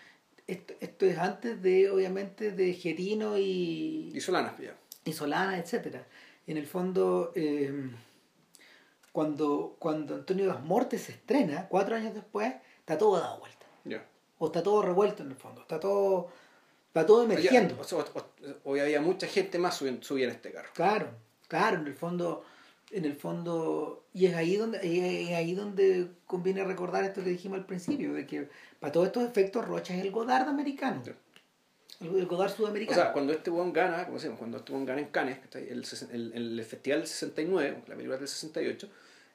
esto, esto es antes de, obviamente, de Gerino y... Y Solana, ya y Solana, etc. En el fondo, eh, cuando, cuando Antonio Das Mortes se estrena, cuatro años después, está todo dado vuelta. O está todo revuelto en el fondo, está todo, está todo emergiendo. hoy había mucha gente más subida en este carro. Claro, claro, en el fondo, en el fondo, y es ahí donde, es ahí donde conviene recordar esto que dijimos al principio, de que para todos estos efectos Rocha es el Godard americano. El Godard sudamericano. O sea, cuando este buen gana, como decimos, cuando este buen gana en Cannes, el, el, el, festival del 69, la película del 68,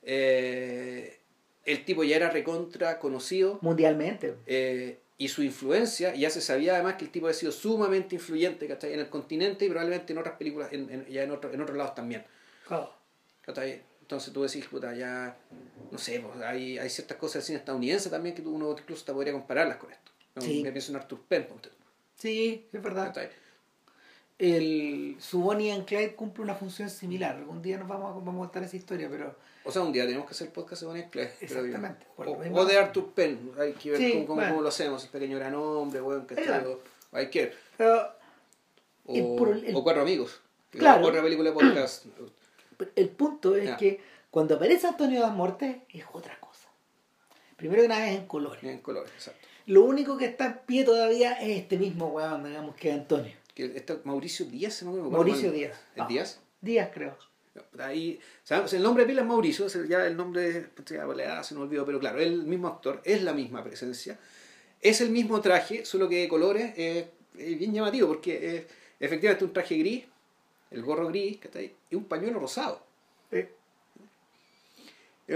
eh, el tipo ya era recontra conocido. Mundialmente. Eh, y su influencia, ya se sabía además que el tipo había sido sumamente influyente en el continente y probablemente en otras películas, en, en ya en, otro, en otros lados también. Claro. Entonces tú decís, puta, ya, no sé, pues, hay, hay ciertas cosas del cine estadounidense también que uno incluso te podría compararlas con esto. Me pienso en Arthur Penn, Sí, es verdad. El, su Bonnie and Clyde cumple una función similar. Algún día nos vamos a, vamos a contar esa historia, pero... O sea, un día tenemos que hacer el podcast de Bonnie and Clyde. Exactamente. O, de Arthur Penn. Hay que ver cómo, cómo, lo hacemos. El pequeño gran hombre, bueno, que Hay que o, Cuatro Amigos. Claro. Otra película de podcast. El punto es que cuando aparece Antonio das Mortes es otra cosa. Primero que nada es en colores. En colores, exacto. Lo único que está en pie todavía es este mismo weón, digamos, que Antonio. Que está Mauricio Díaz, ¿no? Mauricio Díaz. ¿El Díaz? Díaz, creo. Ahí, el nombre de pila es Mauricio, ya el nombre ya, se me olvidó, pero claro, es el mismo actor, es la misma presencia, es el mismo traje, solo que de colores es, bien llamativo, porque es efectivamente un traje gris, el gorro gris, que está ahí, y un pañuelo rosado. El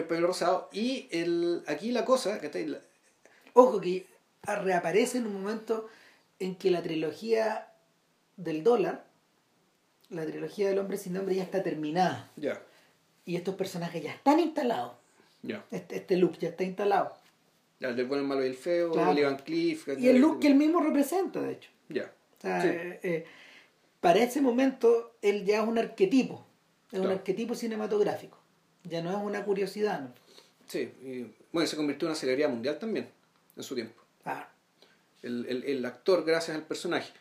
pañuelo rosado, y el, aquí la cosa, que está ahí, Ojo que reaparece en un momento en que la trilogía del dólar, la trilogía del hombre sin nombre ya está terminada. Ya. Y estos personajes ya están instalados. Ya. Este, este look ya está instalado. Ya, el del bueno, el malo y el feo, claro. Cliff. Y el look que él mismo representa, de hecho. Ya. O sea, eh, eh, para ese momento él ya es un arquetipo. Es un arquetipo cinematográfico. Ya no es una curiosidad. ¿no? Sí, y bueno, se convirtió en una celebridad mundial también en su tiempo. El, actor gracias al personaje.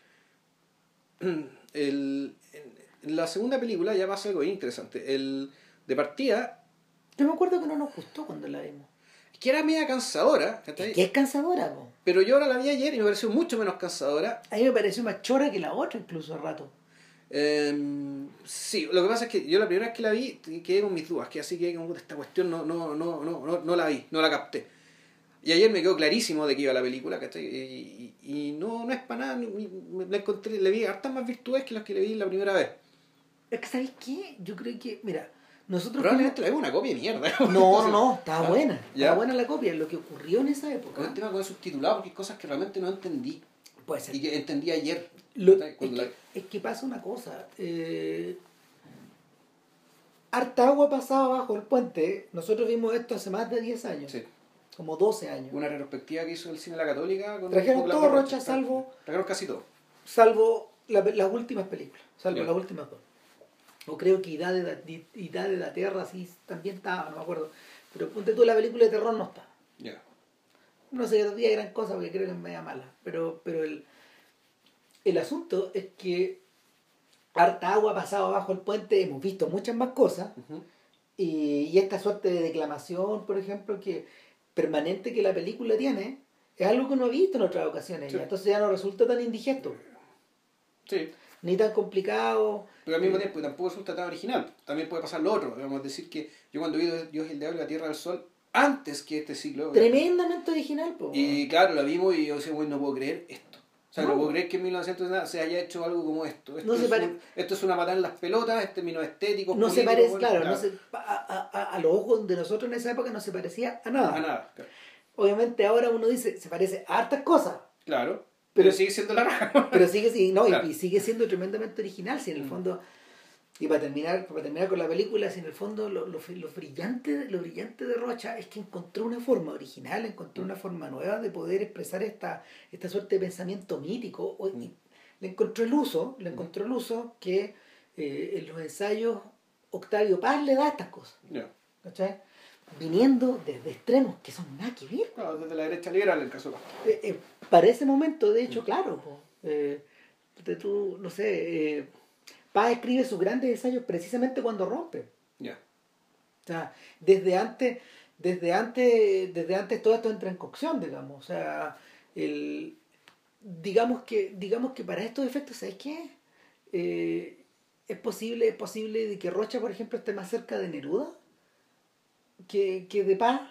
en la segunda película ya pasa algo interesante. El, de partida... Yo me acuerdo que no nos gustó cuando la vimos. que era media cansadora. Que es cansadora, po. Pero yo ahora la vi ayer y me pareció mucho menos cansadora. A mí me pareció más chora que la otra, incluso a rato. Em, sí, lo que pasa es que yo la primera vez que la vi quedé con mis dudas, que así que esta cuestión no, no, no, no, no, la vi, no la capté. Y ayer me quedó clarísimo de que iba la película, ¿cachai? Y, y, no, no es para nada, le, encontré, le vi hartas más virtudes que las que le vi la primera vez. Es que, ¿sabéis qué? Yo creo que, mira, nosotros... Probablemente la vimos una copia de mierda. No, no, no, estaba buena, estaba buena la copia, lo que ocurrió en esa época. Con el tema con subtitulado, porque hay cosas que realmente no entendí. Puede ser. Y que entendí ayer. es, que, pasa una cosa. Eh, harta agua pasaba bajo el puente. Nosotros vimos esto hace más de 10 años. Sí. Como 12 años. Una retrospectiva que hizo el cine de la Católica. Con Trajeron todo Rocha, salvo. Trajeron casi todo. Salvo las últimas películas. Salvo las últimas dos. O creo que Idade de, de la Tierra sí también estaba, no me acuerdo. Pero ponte tú la película de terror no está. Ya no sé, día gran cosa porque creo que es media mala, pero, pero el, el asunto es que harta agua ha pasado abajo el puente, hemos visto muchas más cosas, y, y, esta suerte de declamación, por ejemplo, que permanente que la película tiene, es algo que no he visto en otras ocasiones, entonces ya no resulta tan indigesto. Sí. Ni tan complicado. Pero al mismo tiempo tampoco resulta tan original. También puede pasar lo otro. Vamos a decir que yo cuando vi Dios el Diablo y la Tierra del Sol, antes que este ciclo. Tremendamente original, po. Y claro, la vimos y yo decía, bueno, no puedo creer esto. Sea, no, puedo creer que en 1900 se haya hecho algo como esto. Esto, es, esto es una patada en las pelotas, este menos estético. No se parece, claro, No se, a, a, a, los ojos de nosotros en esa época no se parecía a nada. A nada, Obviamente ahora uno dice, se parece a hartas cosas. Claro. Pero, sigue siendo la raja. pero sigue, no, y, sigue siendo tremendamente original, si en el mm. fondo y para terminar, para terminar con la película, si en el fondo lo, lo, lo, brillante, lo brillante de Rocha es que encontró una forma original, encontró una forma nueva de poder expresar esta, esta suerte de pensamiento mítico. Mm. Le encontró el uso, le encontró el uso que eh, en los ensayos Octavio Paz le da a estas cosas. ¿Cachai? Viniendo desde extremos que son nada que ver. Claro, desde la derecha liberal en caso eh, eh, para ese momento, de hecho, mm. claro, eh, tú, no sé Paz escribe sus grandes ensayos precisamente cuando rompe. Ya. O sea, desde antes, desde antes, desde antes todo esto entra en cocción, digamos. O sea, el, digamos que, digamos que para estos efectos, ¿sabes qué? Eh, es posible, es posible de que Rocha, por ejemplo, esté más cerca de Neruda que, que de Paz,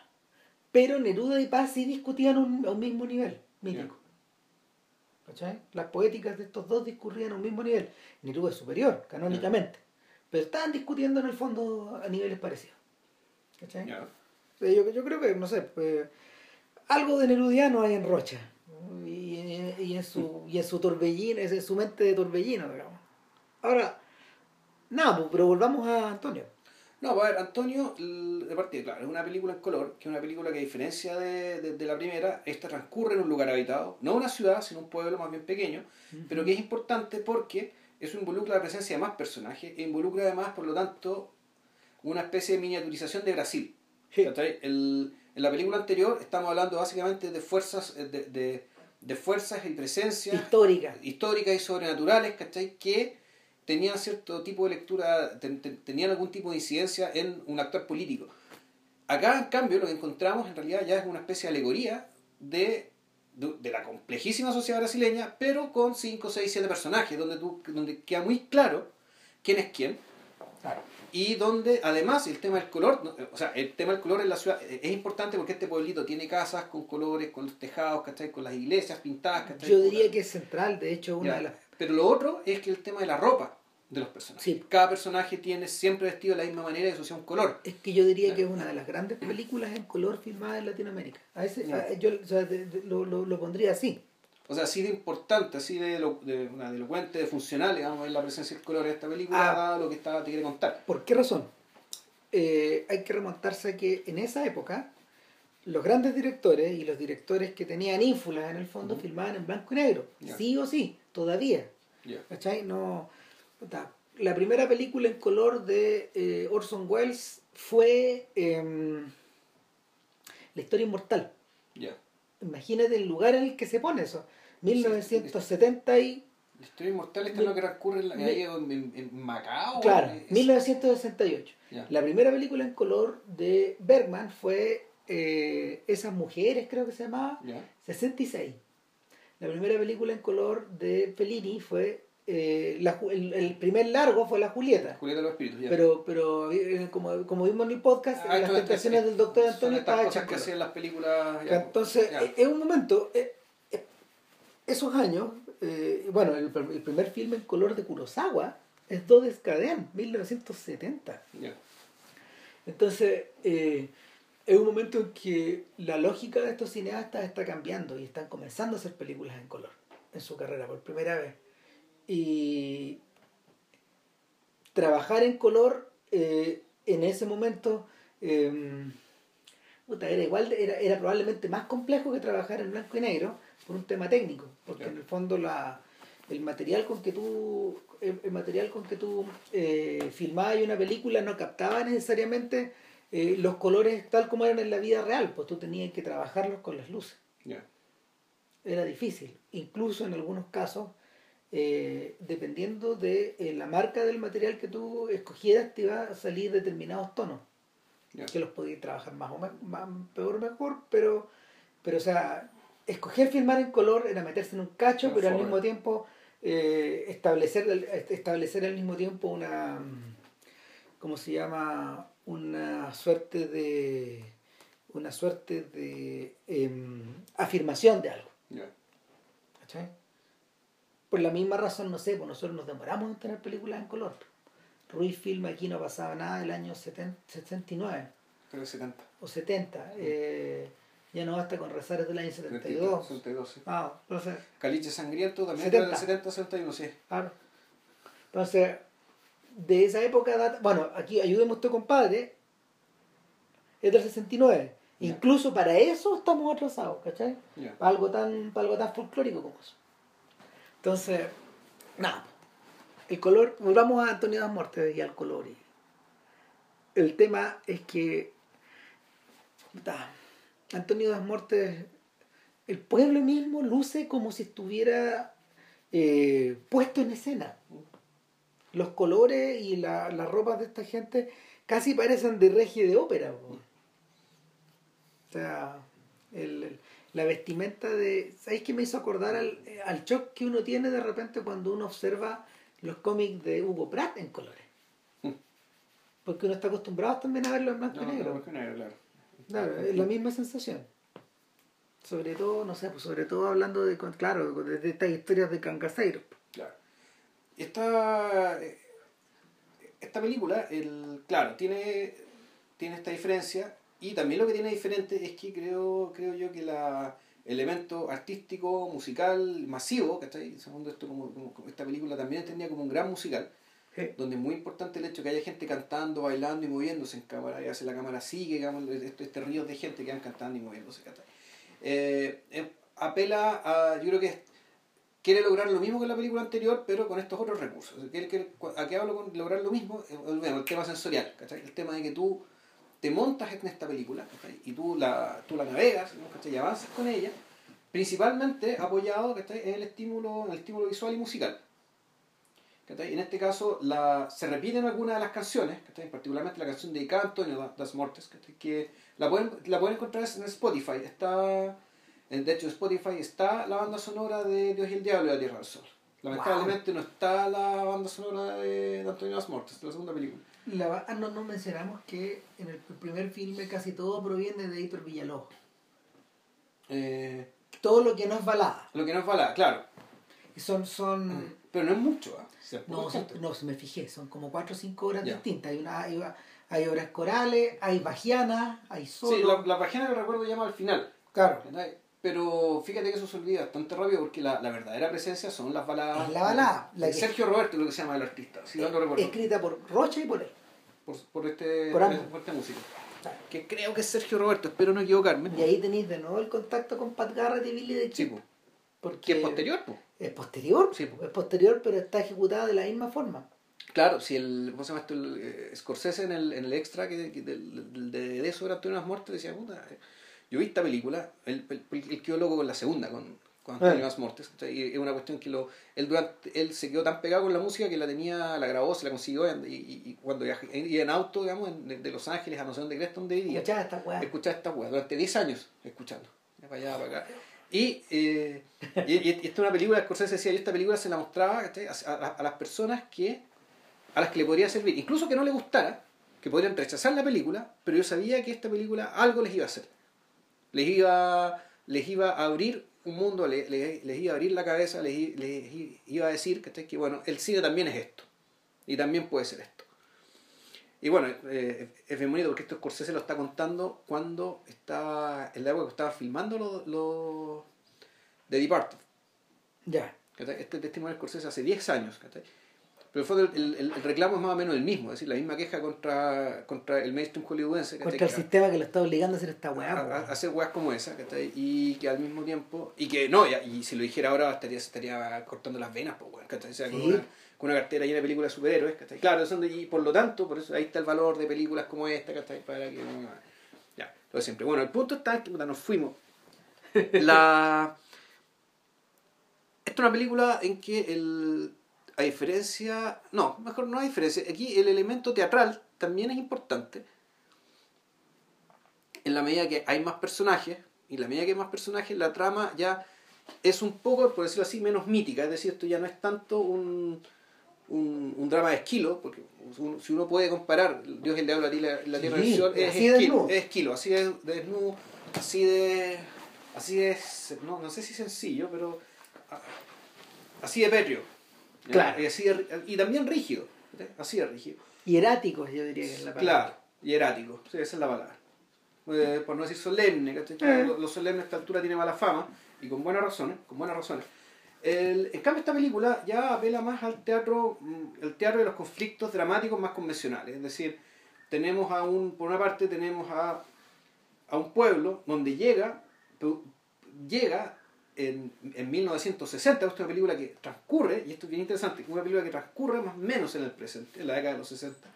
pero Neruda y Paz sí discutían un, a un mismo nivel mítico. Las poéticas de estos dos discurrían a un mismo nivel. Neruda es superior, canónicamente. Pero estaban discutiendo en el fondo a niveles parecidos. ¿Cachai? Yo, yo, creo que, no sé, pues, algo de nerudiano hay en Rocha. Y, y, en su, y en su torbellino, es su mente de torbellino, digamos. Ahora, nada, pues, pero volvamos a Antonio. No, pues, a ver, Antonio, de partida, claro, es una película en color, que es una película que a diferencia de, de, la primera, esta transcurre en un lugar habitado, no una ciudad, sino un pueblo más bien pequeño, pero que es importante porque eso involucra la presencia de más personajes e involucra además, por lo tanto, una especie de miniaturización de Brasil. El, en la película anterior estamos hablando básicamente de fuerzas, eh, de, de, de fuerzas y presencias históricas históricas y sobrenaturales, ¿cachai? Que tenían cierto tipo de lectura, tenían algún tipo de incidencia en un actor político. Acá, en cambio, lo que encontramos en realidad ya es una especie de alegoría de, de, la complejísima sociedad brasileña, pero con 5, 6, 7 personajes, donde, tú, donde queda muy claro quién es quién. Y donde además el tema del color, o sea, el tema del color en la ciudad es importante porque este pueblito tiene casas con colores, con los tejados, ¿cachai? Con las iglesias pintadas, ¿cachai? Yo diría que es central, de hecho, una de las pero lo otro es que el tema de la ropa de los personajes. Cada personaje tiene siempre vestido de la misma manera y eso sea un color. Es que yo diría que es una de las grandes películas en color filmadas en Latinoamérica. A ese, yo lo, lo, lo, pondría así. O sea, así de importante, así de, lo, de, una, de elocuente, de funcional, digamos, la presencia del color en esta película, ah, lo que está, te quiere contar. ¿Por qué razón? Eh, hay que remontarse a que en esa época los grandes directores y los directores que tenían ínfulas en el fondo filmaban en blanco y negro, sí o sí, todavía. ¿Cachai? No, la primera película en color de eh, Orson Welles fue em, La historia inmortal. Imagínate el lugar en el que se pone eso. 1970 y... La historia inmortal es lo que transcurre en, en, Macao. Claro, 1968. La primera película en color de Bergman fue eh, Esas Mujeres, creo que se llamaba, 66. La primera película en color de Fellini fue eh, el, primer largo fue la Julieta. Julieta de los Espíritus, Pero, pero eh, como, como vimos en el podcast, ah, las tentaciones del doctor Antonio estaba hecha. que hacían las películas. Entonces, es un momento, esos años, bueno, el, primer filme en color de Kurosawa es Dos Escadén, 1970. Entonces, eh, es un momento en que la lógica de estos cineastas está cambiando y están comenzando a hacer películas en color en su carrera por primera vez. Y trabajar en color eh, en ese momento em, era igual era, era probablemente más complejo que trabajar en blanco y negro por un tema técnico porque en el fondo la, el material con que tú el, material con que tú eh, filmabas una película no captaba necesariamente eh, los colores tal como eran en la vida real, pues tú tenías que trabajarlos con las luces. Era difícil, incluso en algunos casos, eh, dependiendo de la marca del material que tú escogieras, te iba a salir determinados tonos, que los podías trabajar más o menos, más, peor o mejor, pero, pero o sea, escoger filmar en color era meterse en un cacho, pero al mismo tiempo eh, establecer, establecer al mismo tiempo una, ¿cómo se llama? Una suerte de, una suerte de em, afirmación de algo. Por la misma razón, no sé, pues nosotros nos demoramos en tener películas en color. Ruiz Film aquí no pasaba nada del año 70, 79. Creo 70. O 70. Eh, ya no basta con rezar desde el año 72. 72, sí. Ah, entonces, Caliche Sangriento también 70. del 70, 71, sí. Claro. Entonces, de esa época, bueno, aquí ayudemos a tu compadre, es del 69. Incluso para eso estamos atrasados, ¿cachai? Para, algo tan, para algo tan folclórico como eso. Entonces, nada. El color, volvamos a Antonio das Muertes y al color. El tema es que. Antonio das Mortes, el pueblo mismo luce como si estuviera eh, puesto en escena. Los colores y la, las ropas de esta gente casi parecen de regie de ópera. O sea, la vestimenta de... ¿Sabéis qué me hizo acordar al, al shock que uno tiene de repente cuando uno observa los cómics de Hugo Pratt en colores? Mm. Porque uno está acostumbrado también a verlo en blanco y negro. claro. Claro, es la misma sensación. Sobre todo, no sé, pues sobre todo hablando de, claro, de, estas historias de Cangaceiro. Claro. Esta, esta película, el, claro, tiene, tiene esta diferencia y también lo que tiene diferente es que creo, creo yo que la elemento artístico, musical, masivo, ¿cachai? Segundo esto, como, como, esta película también entendía como un gran musical donde es muy importante el hecho que haya gente cantando, bailando y moviéndose en cámara, y hace la cámara sigue, digamos, este, este río de gente que van cantando y moviéndose. Eh, eh, apela a, yo creo que quiere lograr lo mismo que la película anterior, pero con estos otros recursos. ¿A qué hablo con lograr lo mismo? Bueno, eh, el tema sensorial, el tema de que tú te montas en esta película y tú la, tú la navegas y avanzas con ella, principalmente apoyado en el estímulo, en el estímulo visual y musical. En este caso la, se repiten algunas de las canciones, particularmente la canción de Antonio Das Mortes, que la pueden, la pueden encontrar en Spotify. Está, de hecho, Spotify está la banda sonora de Dios y el Diablo y la Tierra del Sol. Lamentablemente no está la banda sonora de, Antonio Das Mortes, de la segunda película. La, ah, no, no mencionamos que en el primer filme casi todo proviene de Héctor Villalobos. Eh, todo lo que no es balada. Lo que no es balada, claro. Y son, son... Pero no es mucho, ¿ah? No, no, me fijé, son como cuatro o cinco horas distintas. Hay, una, hay, hay, obras corales, hay bajianas, hay solo. Sí, la, la bajiana que recuerdo llama al final. Claro. Pero fíjate que eso se olvida bastante rápido porque la, la verdadera presencia son las baladas. Es la balada. La Sergio Roberto, lo que se llama el artista, si no, recuerdo. Escrita por Rocha y por él. Por, por este, por, este músico. Que creo que es Sergio Roberto, espero no equivocarme. Y ahí tenéis de nuevo el contacto con Pat Garrett y Billy de Chip. Sí, porque es posterior, pues. Es posterior, sí, es posterior, pero está ejecutada de la misma forma. Claro, si el, ¿cómo se llama esto? El, eh, Scorsese en el, en el extra que, de, de, de, eso era Antonio las muertes decía, puta, yo vi esta película, él, el, quedó loco con la segunda, con, con Antonio Más Mortes. Y es una cuestión que lo, él, durante, él se quedó tan pegado con la música que la tenía, la grabó, se la consiguió y, y, cuando iba en auto, digamos, de Los Ángeles a no sé dónde crees donde vivía. Escuchaba esta weá. Escuchaba esta weá, durante 10 años escuchando. Para allá, para acá. Y, eh, y, esta es una película, Scorsese decía, yo esta película se la mostraba a, a, las personas que a las que le podría servir, incluso que no le gustara, que podrían rechazar la película, pero yo sabía que esta película algo les iba a hacer. Les iba, les iba a abrir un mundo, les, les, iba a abrir la cabeza, les, les iba a decir que, que bueno, el cine también es esto. Y también puede ser esto. Y bueno, eh, es bien bonito porque esto Scorsese lo está contando cuando estaba, en la época que estaba filmando los lo, The Departed. Ya. Este testimonio de Scorsese hace 10 años. Pero el, el, reclamo es más o menos el mismo, es decir, la misma queja contra, contra el mainstream hollywoodense. Contra el sistema que lo está obligando a hacer esta weá. A, hacer weas como esa, y que al mismo tiempo, y que no, y, si lo dijera ahora estaría, estaría cortando las venas, pues, O sea, con, una, con, una, cartera llena de películas de superhéroes, Claro, son de, y por lo tanto, por eso ahí está el valor de películas como esta, ¿cachai? Para que Ya, lo de siempre. Bueno, el punto está que nos fuimos. La... Esta es una película en que el a diferencia, no, mejor no hay diferencia, aquí el elemento teatral también es importante en la medida que hay más personajes, y la medida que hay más personajes, la trama ya es un poco, por decirlo así, menos mítica, es decir, esto ya no es tanto un, un, drama de esquilo, porque si uno puede comparar Dios el diablo, la, la tierra del sol, es esquilo, es esquilo, así de, desnudo, así de, así es, no, no sé si sencillo, pero así de pétreo Claro. Y, así y también rígido. Así de rígido. Hieráticos, yo diría que es la palabra. Claro, hierático. Sí, esa es la palabra. Eh, por no decir solemne, eh. Los solemnes a esta altura tiene mala fama, y con buenas razones, con buenas razones. El, en cambio, esta película ya apela más al teatro, mm, el teatro de los conflictos dramáticos más convencionales. Es decir, tenemos a un, por una parte tenemos a, a un pueblo donde llega, llega en, en 1960, es una película que transcurre, y esto es bien interesante, una película que transcurre más o menos en el presente, en la década de los 60,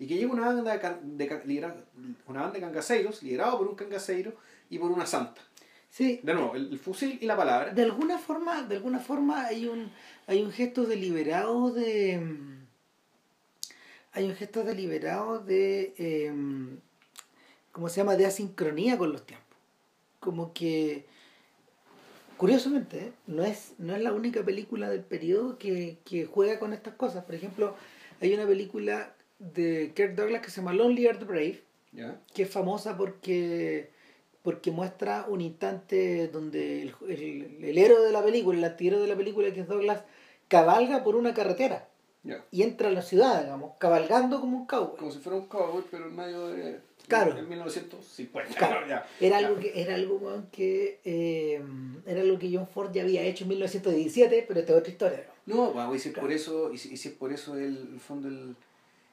y que llega una banda de, una banda de cangaseiros, liderado por un cangaseiro y por una santa. Sí. De nuevo, el, fusil y la palabra. De alguna forma, de alguna forma hay un, hay un gesto deliberado de. Hay un gesto deliberado de. Eh, ¿Cómo se llama? De asincronía con los tiempos. Como que curiosamente, ¿eh? no, es, no es la única película del periodo que, juega con estas cosas. Por ejemplo, hay una película de Kirk Douglas que se llama Lonely Are the Brave, que es famosa porque, porque muestra un instante donde el, el, héroe de la película, el artillero de la película, que es Douglas, cabalga por una carretera. Y entra a la ciudad, digamos, cabalgando como un cowboy. Como si fuera un cowboy, pero en medio de Claro. En 1950. Era algo que, era algo que eh, era algo que John Ford ya había hecho en 1917, pero esta es otra historia. No, bueno, y si es por eso, y si, es por eso el, fondo el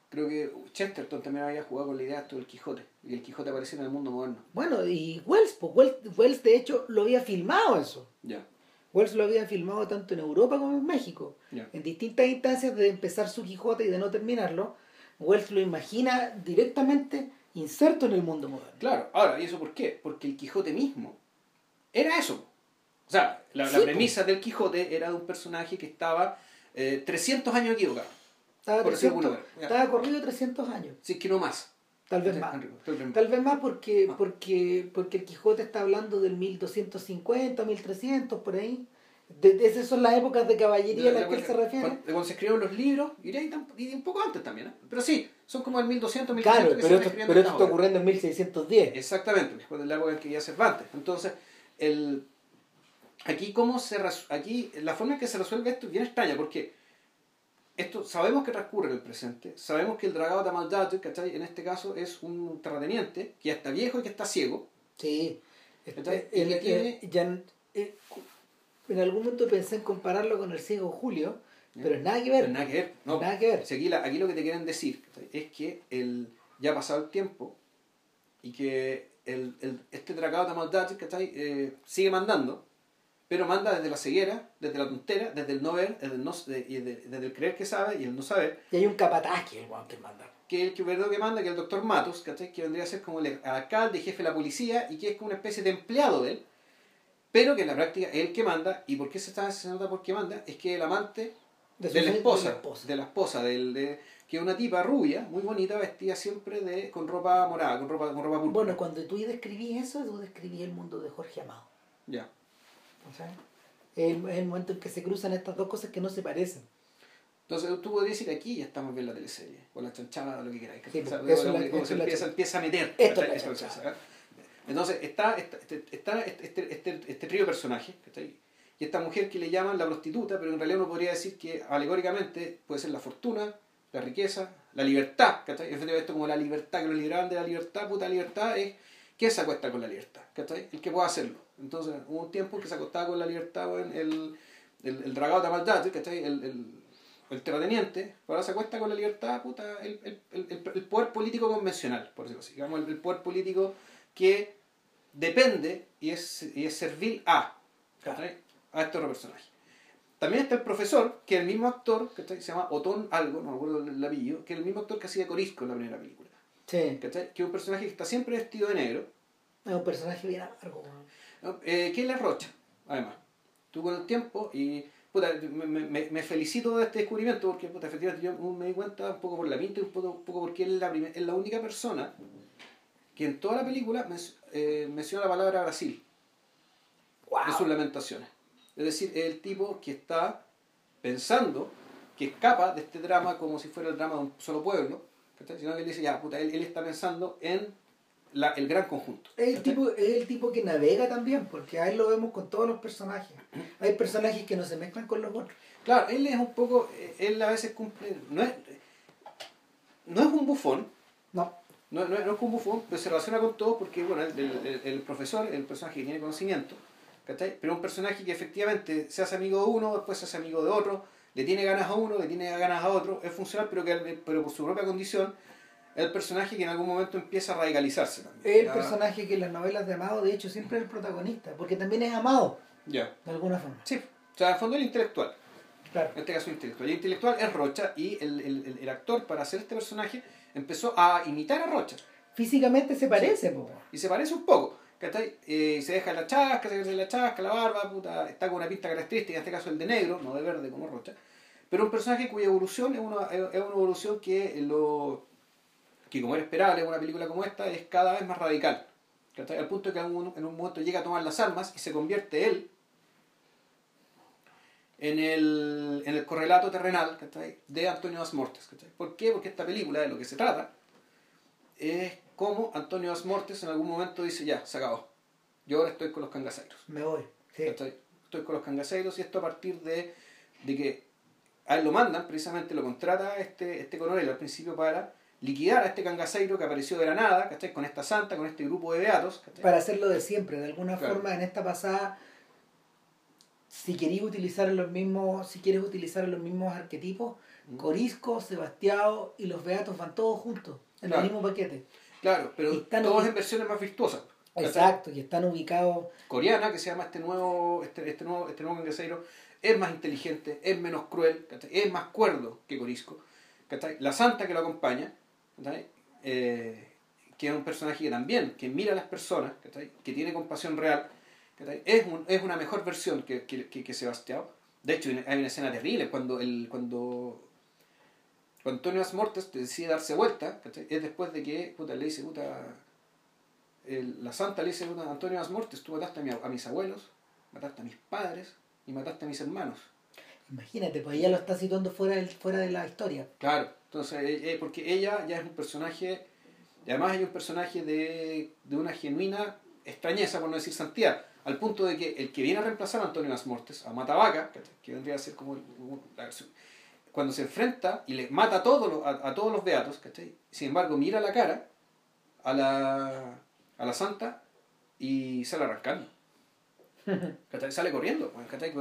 creo que Chesterton también había jugado con la idea del Quijote, y el Quijote apareció en el mundo moderno. Bueno, y Wells, pues Wells, de hecho lo había filmado eso. Ya. Wells lo había filmado tanto en Europa como en México. En distintas instancias de empezar su Quijote y de no terminarlo, Wells lo imagina directamente inserto en el mundo moderno. Claro, ahora, ¿y eso por qué? Porque el Quijote mismo era eso. O sea, la, premisa del Quijote era de un personaje que estaba 300 eh, años equivocado. Estaba, por 300, estaba corrido 300 años. Si es que no más. Tal vez más. Tal vez más porque, porque, porque el Quijote está hablando del 1250, 1300, por ahí. De, esas son las épocas de caballería a las que él se refiere. Cuando, se escribieron los libros, y, y un poco antes también, ¿eh? pero sí, son como el 1200, 1300 claro, pero, esto, pero esto está ocurriendo en 1610. Exactamente, después de la época en que ya Cervantes. Entonces, el, aquí, cómo se, aquí la forma en que se resuelve esto es bien extraña, porque esto sabemos que transcurre en el presente, sabemos que el dragado de Maldad, ¿cachai? En este caso es un terrateniente que ya está viejo y que está ciego. Sí. Este, el, tiene... ya, eh, en algún momento pensé en compararlo con el ciego Julio, pero es nada que ver. nada que ver. No. Nada que ver. aquí, aquí, lo que te quieren decir es que el, ya ha pasado el tiempo y que el, el, este tracado de maldad eh, sigue mandando, pero manda desde la ceguera, desde la tontera, desde el no ver, desde el, no, desde, el creer que sabe y el no saber. Y hay un capataz que el que manda. Que el que, que manda, que es el doctor Matos, que vendría a ser como el alcalde, jefe de la policía y que es como una especie de empleado de él pero que en la práctica es el que manda, y por qué se, está, se nota por qué manda, es que el amante de, la esposa, de la esposa, del, de, que es una tipa rubia, muy bonita, vestida siempre de, con ropa morada, con ropa, con ropa púrpura. Bueno, cuando tú describís eso, tú describís el mundo de Jorge Amado. Ya. O sea, es el, momento en que se cruzan estas dos cosas que no se parecen. Entonces tú podrías decir aquí ya estamos viendo la teleserie, o la chanchada, lo que queráis. Sí, eso se empieza, empieza, a meter. Esto es la Entonces está, este, está, este, este, este, este, trío de personajes, y esta mujer que le llaman la prostituta, pero en realidad uno podría decir que alegóricamente puede ser la fortuna, la riqueza, la libertad, ¿cachai? Esto como la libertad, que lo liberaban de la libertad, puta libertad es que se acuesta con la libertad, ¿cachai? El que pueda hacerlo. Entonces hubo un tiempo que se acostaba con la libertad, en el, el, el dragado de maldad, ¿cachai? El, el, el terrateniente, ahora se acuesta con la libertad, puta, el, el, el, el poder político convencional, por decirlo así, digamos, el, poder político que depende y es, y es servil a, a estos personajes. También está el profesor, que es el mismo actor, que se llama Otón Algo, no me acuerdo el apellido, que es el mismo actor que hacía Corisco en la primera película. Sí. Que es un personaje que está siempre vestido de negro. Es un personaje bien amargo. Eh, que es la Rocha, además. Tú con el tiempo, y puta, me, me, felicito de este descubrimiento, porque puta, efectivamente yo me di cuenta un poco por la pinta y un poco, un poco porque es la, es la única persona que en toda la película eh, menciona la palabra Brasil. Wow. En sus lamentaciones. Es decir, es el tipo que está pensando que escapa de este drama como si fuera el drama de un solo pueblo, sino que él dice, ya, puta, él, está pensando en la, el gran conjunto. Es el, tipo, es el tipo que navega también, porque a él lo vemos con todos los personajes. Hay personajes que no se mezclan con los otros. Claro, él es un poco, él a veces cumple, no es, no es un bufón. No. No, no, es un bufón, pero se relaciona con todo porque, bueno, el, el, el profesor, el personaje que tiene conocimiento, pero un personaje que efectivamente se hace amigo de uno, después se hace amigo de otro, le tiene ganas a uno, le tiene ganas a otro, es funcional, pero, que, pero por su propia condición, el personaje que en algún momento empieza a radicalizarse también. Es el personaje que en las novelas de Amado, de hecho, siempre es el protagonista, porque también es amado. Ya. De alguna forma. Sí, o sea, en el fondo el intelectual. Claro. En este caso el intelectual. Y el intelectual es Rocha, y el, el, el actor para hacer este personaje empezó a imitar a Rocha. Físicamente se parece, sí. Y se parece un poco. Eh, se deja la chasca, se deja la chasca, la barba, puta, está con una pinta característica, en este caso el de negro, no de verde como Rocha. Pero un personaje cuya evolución es una, es una evolución que, lo, que, como era esperable en una película como esta, es cada vez más radical. Al punto de que en un, en un momento llega a tomar las armas y se convierte él en el, en el correlato terrenal de Antonio Asmortes. ¿Por qué? Porque esta película, de lo que se trata, es como Antonio Asmortes en algún momento dice, ya, se acabó. Yo ahora estoy con los cangaseiros. Me voy. Estoy, con los cangaseiros y esto a partir de, de que a él lo mandan, precisamente lo contrata este, este coronel al principio para liquidar a este cangaseiro que apareció de la nada, ¿cachai? Con esta santa, con este grupo de beatos. Para hacerlo de siempre, de alguna forma en esta pasada, si queréis utilizar los mismos, si quieres utilizar los mismos arquetipos, Corisco, Sebastián y los beatos van todos juntos, en el mismo paquete. Claro, pero todos en versiones más virtuosas. Exacto, y están ubicados. Coreana, que se llama este nuevo, este, este nuevo, este nuevo es más inteligente, es menos cruel, es más cuerdo que Corisco. La santa que lo acompaña, eh, que es un personaje que también, que mira a las personas, que tiene compasión real, es, un, es una mejor versión que, que, que, Sebastián. De hecho, hay una escena terrible cuando, el, cuando cuando Antonio Asmortes decide darse vuelta, es después de que puta, le dice, puta, la santa le dice, puta, Antonio Asmortes, tú mataste a, mis abuelos, mataste a mis padres y mataste a mis hermanos. Imagínate, pues ella lo está situando fuera, fuera de la historia. Claro, entonces, eh, eh, porque ella ya es un personaje, y además hay un personaje de, de una genuina extrañeza, por no decir santidad, al punto de que el que viene a reemplazar a Antonio Asmortes, a Matavaca, que vendría a ser como la versión cuando se enfrenta y le mata a todos los, a, todos los beatos, ¿cachai? Sin embargo, mira la cara a la, a la santa y sale arrancando. ¿cachai? Sale corriendo, pues, ¿cachai?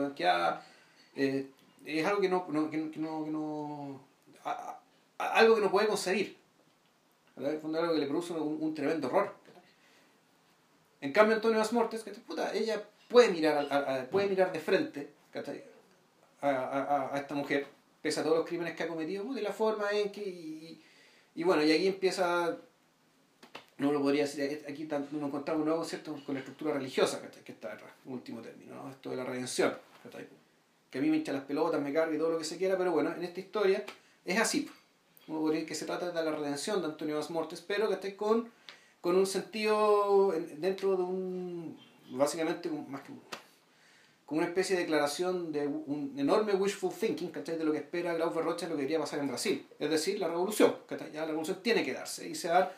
Eh, es algo que no, que, no, que no algo que no puede conseguir. algo que le produce un, tremendo horror. En cambio, Antonio Asmortes, Puta, ella puede mirar, puede mirar de frente a, a, a, esta mujer pese a todos los crímenes que ha cometido, de la forma en que... Y, bueno, y aquí empieza no lo podría decir, aquí nos encontramos un nuevo con la estructura religiosa que está detrás, último término, esto de la redención, que a mí me hincha las pelotas, me carga y todo lo que se quiera, pero bueno, en esta historia es así. Uno podría decir que se trata de la redención de Antonio Vas Mortes, pero que esté con, con un sentido dentro de un, básicamente, más que como una especie de declaración de un enorme wishful thinking de lo que espera Glauber Rocha lo que debería pasar en Brasil. Es decir, la revolución. Ya la revolución tiene que darse y se da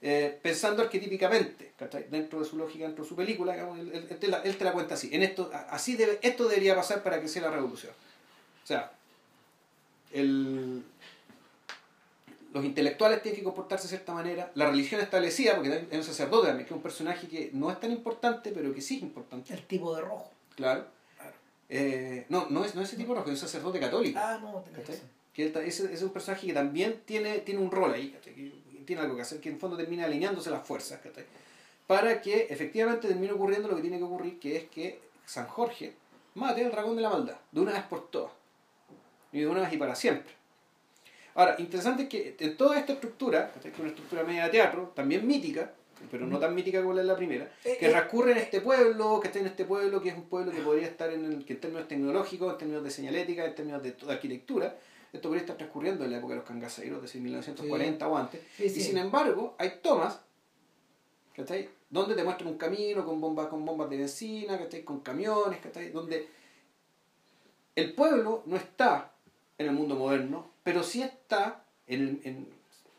eh, pensando arquetípicamente, dentro de su lógica, dentro de su película, él, te la, cuenta así. En esto, así debe, esto debería pasar para que sea la revolución. O sea, los intelectuales tienen que comportarse de cierta manera, la religión establecida, porque hay un sacerdote también, que es un personaje que no es tan importante, pero que sí es importante. El tipo de rojo. Claro. Eh, no, no es, no es ese tipo de rojo, es un sacerdote católico. Ah, no, que es, es, un personaje que también tiene, tiene un rol ahí tiene algo que hacer, que en fondo termina alineándose las fuerzas, para que efectivamente termine ocurriendo lo que tiene que ocurrir, que es que San Jorge mate al dragón de la maldad, de una vez por todas, y de una vez y para siempre. Ahora, interesante es que en toda esta estructura, que es una estructura media de teatro, también mítica, pero no tan mítica como la de la primera, eh, que eh. transcurre en este pueblo, que está en este pueblo, que es un pueblo que podría estar en, el, que en términos tecnológicos, en términos de señalética, en términos de, de arquitectura, esto podría estar transcurriendo en la época de los cangaceiros, es decir, 1940 o antes. Y sin embargo, hay tomas, ¿cachai? Donde te muestran un camino con bombas, con bombas de benzina, ¿cachai? Con camiones, ¿cachai? Donde el pueblo no está en el mundo moderno, pero sí está, en,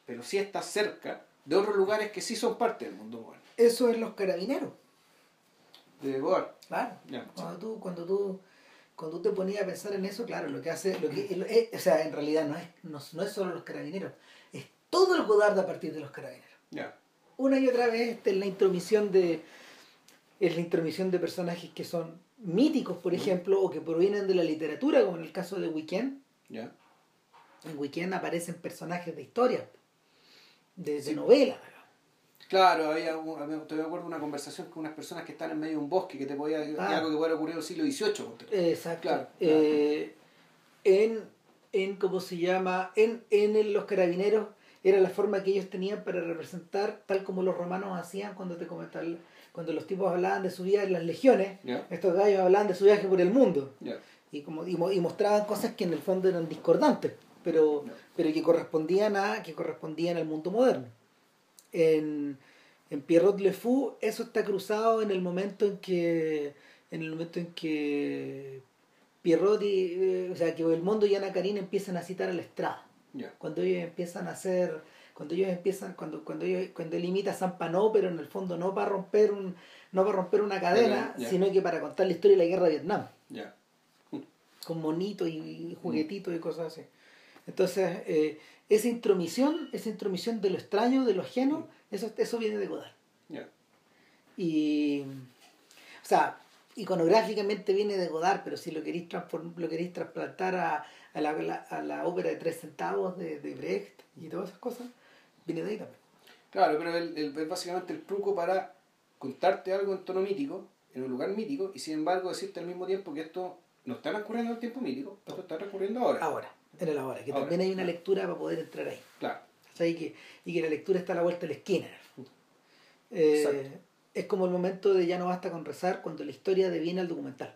pero sí está cerca de otros lugares que sí son parte del mundo moderno. Eso es los carabineros. De Boar. Claro. cuando tú, cuando tú cuando tú te ponías a pensar en eso, claro, lo que hace, lo que, eh, o sea, en realidad no es, no, es solo los carabineros, es todo el Godard a partir de los carabineros. Una y otra vez es la intromisión de es la intromisión de personajes que son míticos, por ejemplo, o que provienen de la literatura, como en el caso de Weekend. En Weekend aparecen personajes de historia, de, de novela. Claro, había, un, te acuerdo de una conversación con unas personas que están en medio de un bosque que te podía ah. algo que puede ocurrir en el siglo XVIII. Exacto. Eh, en, en, ¿cómo se llama? En, en los carabineros era la forma que ellos tenían para representar, tal como los romanos hacían cuando te comentaban, cuando los tipos hablaban de su vida en las legiones, estos gallos hablaban de su viaje por el mundo. Y, como, y, mostraban cosas que en el fondo eran discordantes, pero, pero que correspondían a, que correspondían al mundo moderno. En, en Pierrot Le Fou eso está cruzado en el momento en que en el momento en que Pierrot y, eh, o sea que el mundo y Ana Karina empiezan a citar a la estrada cuando ellos empiezan a hacer cuando ellos empiezan cuando cuando ellos, cuando él imita a Zampa no pero en el fondo no para romper un no para romper una cadena sino que para contar la historia de la guerra de Vietnam. Con monitos y juguetitos y cosas así entonces eh, esa intromisión, esa intromisión de lo extraño, de lo ajeno, eso, eso viene de Godard. Y, o sea, iconográficamente viene de Godard, pero si lo queréis, lo queréis trasplantar a, a, la, a, la, ópera de tres centavos de, de, Brecht y todas esas cosas, viene de ahí también. Claro, pero es básicamente el truco para contarte algo en tono mítico, en un lugar mítico, y sin embargo decirte al mismo tiempo que esto no está recurriendo en el tiempo mítico, esto está recurriendo ahora. Ahora en el ahora, que también hay una lectura para poder entrar ahí. Claro. y, que, y que la lectura está a la vuelta de la esquina. Eh, es como el momento de ya no basta con rezar cuando la historia deviene al documental.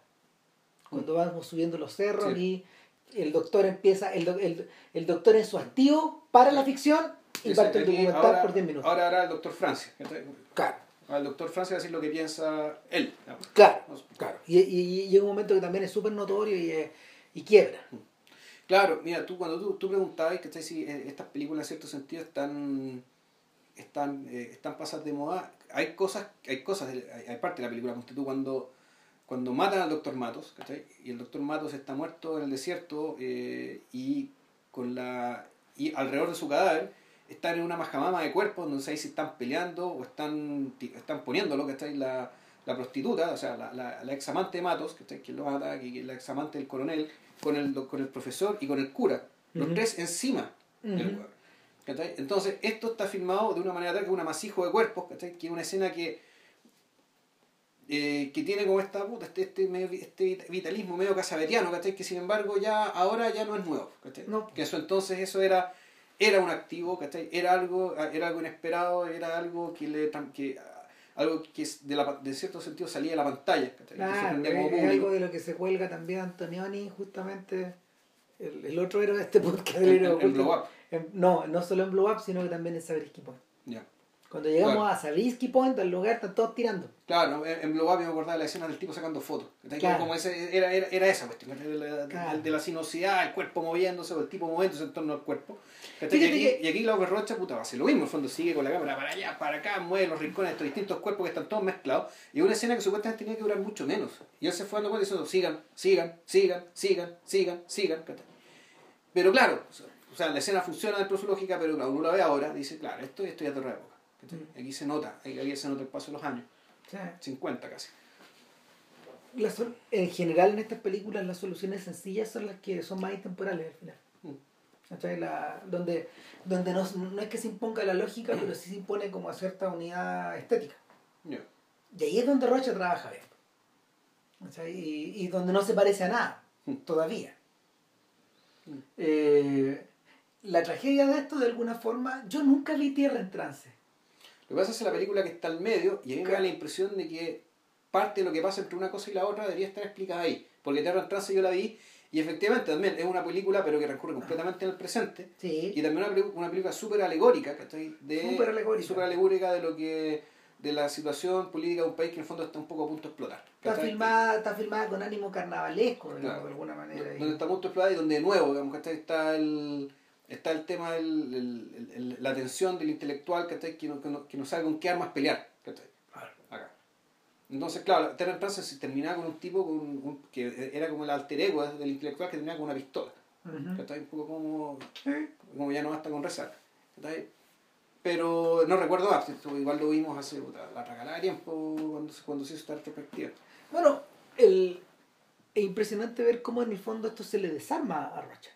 Cuando mm. vamos subiendo los cerros y el doctor empieza, el, el, el, doctor en su activo para la ficción y parte el documental por 10 minutos. Ahora hará el doctor Francia. Claro. El doctor Francia decir lo que piensa él. Claro, claro. Y, y, llega un momento que también es súper notorio y, y quiebra. Claro, mira, tú cuando tú, tú preguntabas que si eh, estas películas en cierto sentido están están eh, están pasadas de moda, hay cosas, hay cosas, hay, parte de la película, cuando cuando matan al doctor Matos, ¿cachai? Y el doctor Matos está muerto en el desierto eh, y con la y alrededor de su cadáver están en una majamama de cuerpos, no sé si están peleando o están, están poniéndolo, ¿cachai? La, la prostituta, o sea, la, la, la ex amante de Matos, que quien lo mata, que, la ex amante del coronel, con el, con el profesor y con el cura, los tres encima del cuerpo. Entonces, esto está filmado de una manera tal que es un amasijo de cuerpos, que es una escena que, eh, que tiene como esta puta, este, este, este vitalismo medio casaveriano, que sin embargo ya ahora ya no es nuevo. Que eso entonces eso era era un activo, ¿cachai? Era algo, era algo inesperado, era algo que le que, algo que de, la, de cierto sentido salía de la pantalla. Claro, es, algo de lo que se cuelga también Antonioni, justamente el, el otro héroe de este podcast. En, en, Blow Up. no, no solo en Blow Up, sino que también en Point. Ya. Cuando llegamos a Sabrisky Point, al lugar, están todos tirando. Claro, en Blow Up me acordaba de la escena del tipo sacando fotos. Claro. Como ese, era, era, era esa cuestión, el, de la sinuosidad, el cuerpo moviéndose, o el tipo moviéndose en torno al cuerpo. Y aquí, y aquí la Rocha, puta, hace lo mismo, en el fondo sigue con la cámara para allá, para acá, mueve los rincones de estos distintos cuerpos que están todos mezclados. Y una escena que supuestamente tenía que durar mucho menos. Y él se fue dando cuenta diciendo, sigan, sigan, sigan, sigan, sigan, sigan. Pero claro, o sea, la escena funciona dentro de su lógica, pero claro, uno la ve ahora, dice, claro, esto, esto ya te época. Mm. Aquí se nota, aquí se nota el paso de los años. 50 casi. en general en estas películas las soluciones sencillas son las que son más intemporales al final. Mm. La, donde donde no, no, es que se imponga la lógica, pero sí se impone como a cierta unidad estética. Y ahí es donde Rocha trabaja bien. Y, y, donde no se parece a nada, mm. todavía. Eh, la tragedia de esto, de alguna forma, yo nunca vi Tierra en Trance. Lo que pasa es que la película que está al medio, y a mí me da la impresión de que parte de lo que pasa entre una cosa y la otra debería estar explicada ahí. Porque Tierra en Trance yo la vi, y efectivamente también es una película, pero que transcurre completamente en el presente. Y también una, una película súper alegórica, ¿cachai? Súper alegórica. Súper alegórica de lo que de la situación política de un país que en el fondo está un poco a punto de explotar. Está filmada, está filmada con ánimo carnavalesco, de alguna manera. Donde está a punto de explotar y donde de nuevo, digamos, está el está el tema de la tensión del intelectual que, que, no, que, no, que no sabe con qué armas pelear. Acá. Entonces, claro, Terra se terminaba con un tipo con que era como el alter ego del intelectual que terminaba con una pistola. Uh Un poco como, como ya no basta con rezar. Pero no recuerdo más, igual lo vimos hace la regalada de tiempo cuando, cuando se hizo esta retrospectiva. Bueno, el, es impresionante ver cómo en el fondo esto se le desarma a Rocha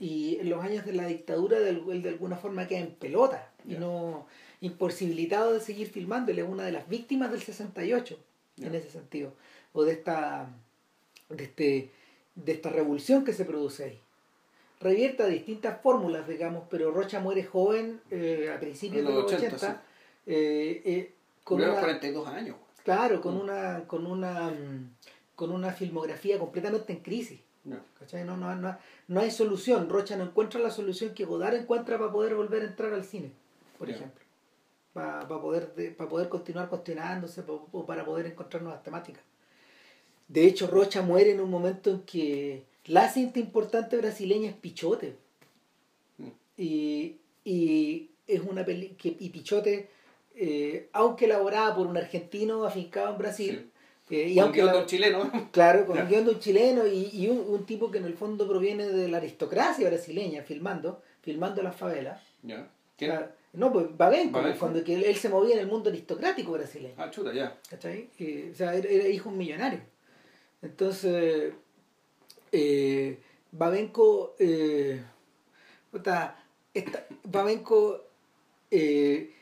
y en los años de la dictadura de, de alguna forma queda en pelota y no imposibilitado de seguir filmando. Él es una de las víctimas del 68 en ese sentido, o de esta, de, este, de esta revolución que se produce ahí. Revierta distintas fórmulas, digamos, pero Rocha muere joven eh, a principios de los 80, eh, eh, con una, 42 años. Claro, con, mm. una, con, una, con una filmografía completamente en crisis. No. No, no, no, no, hay solución. Rocha no encuentra la solución que Godard encuentra para poder volver a entrar al cine, por ejemplo. Para, poder, para poder continuar cuestionándose o para poder encontrar nuevas temáticas. De hecho, Rocha muere en un momento en que la cinta importante brasileña es Pichote. Mm. Y, y, es una peli que, y Pichote, eh, aunque elaborada por un argentino afincado en Brasil, eh, y aunque un chileno. Claro, con un guion de un chileno y, y un, un, tipo que en el fondo proviene de la aristocracia brasileña, filmando, filmando las favelas. ¿Ya? ¿Quién? no, pues Babenco, en el fondo, que él, se movía en el mundo aristocrático brasileño. Ah, chuta, ya. ¿Cachai? o sea, era, hijo un millonario. Entonces, eh, Babenco, eh, esta, Babenco eh,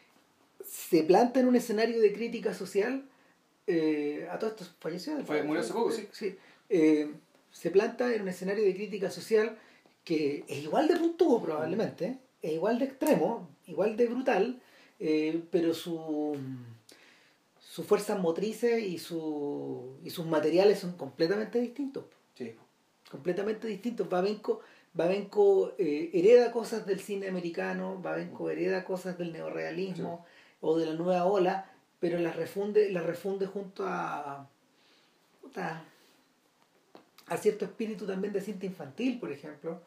se planta en un escenario de crítica social eh, a todos estos fallecidos. murió hace poco, sí. sí eh, se planta en un escenario de crítica social que es igual de puntudo probablemente, es igual de extremo, igual de brutal, eh, pero su, sus fuerzas motrices y, su, y sus materiales son completamente distintos. Sí. Completamente distintos. Babenco, Babenco hereda cosas del cine americano, Babenco hereda cosas del neorealismo o de la nueva ola, pero la refunde, la refunde junto a, a, cierto espíritu también de cinta infantil, por ejemplo,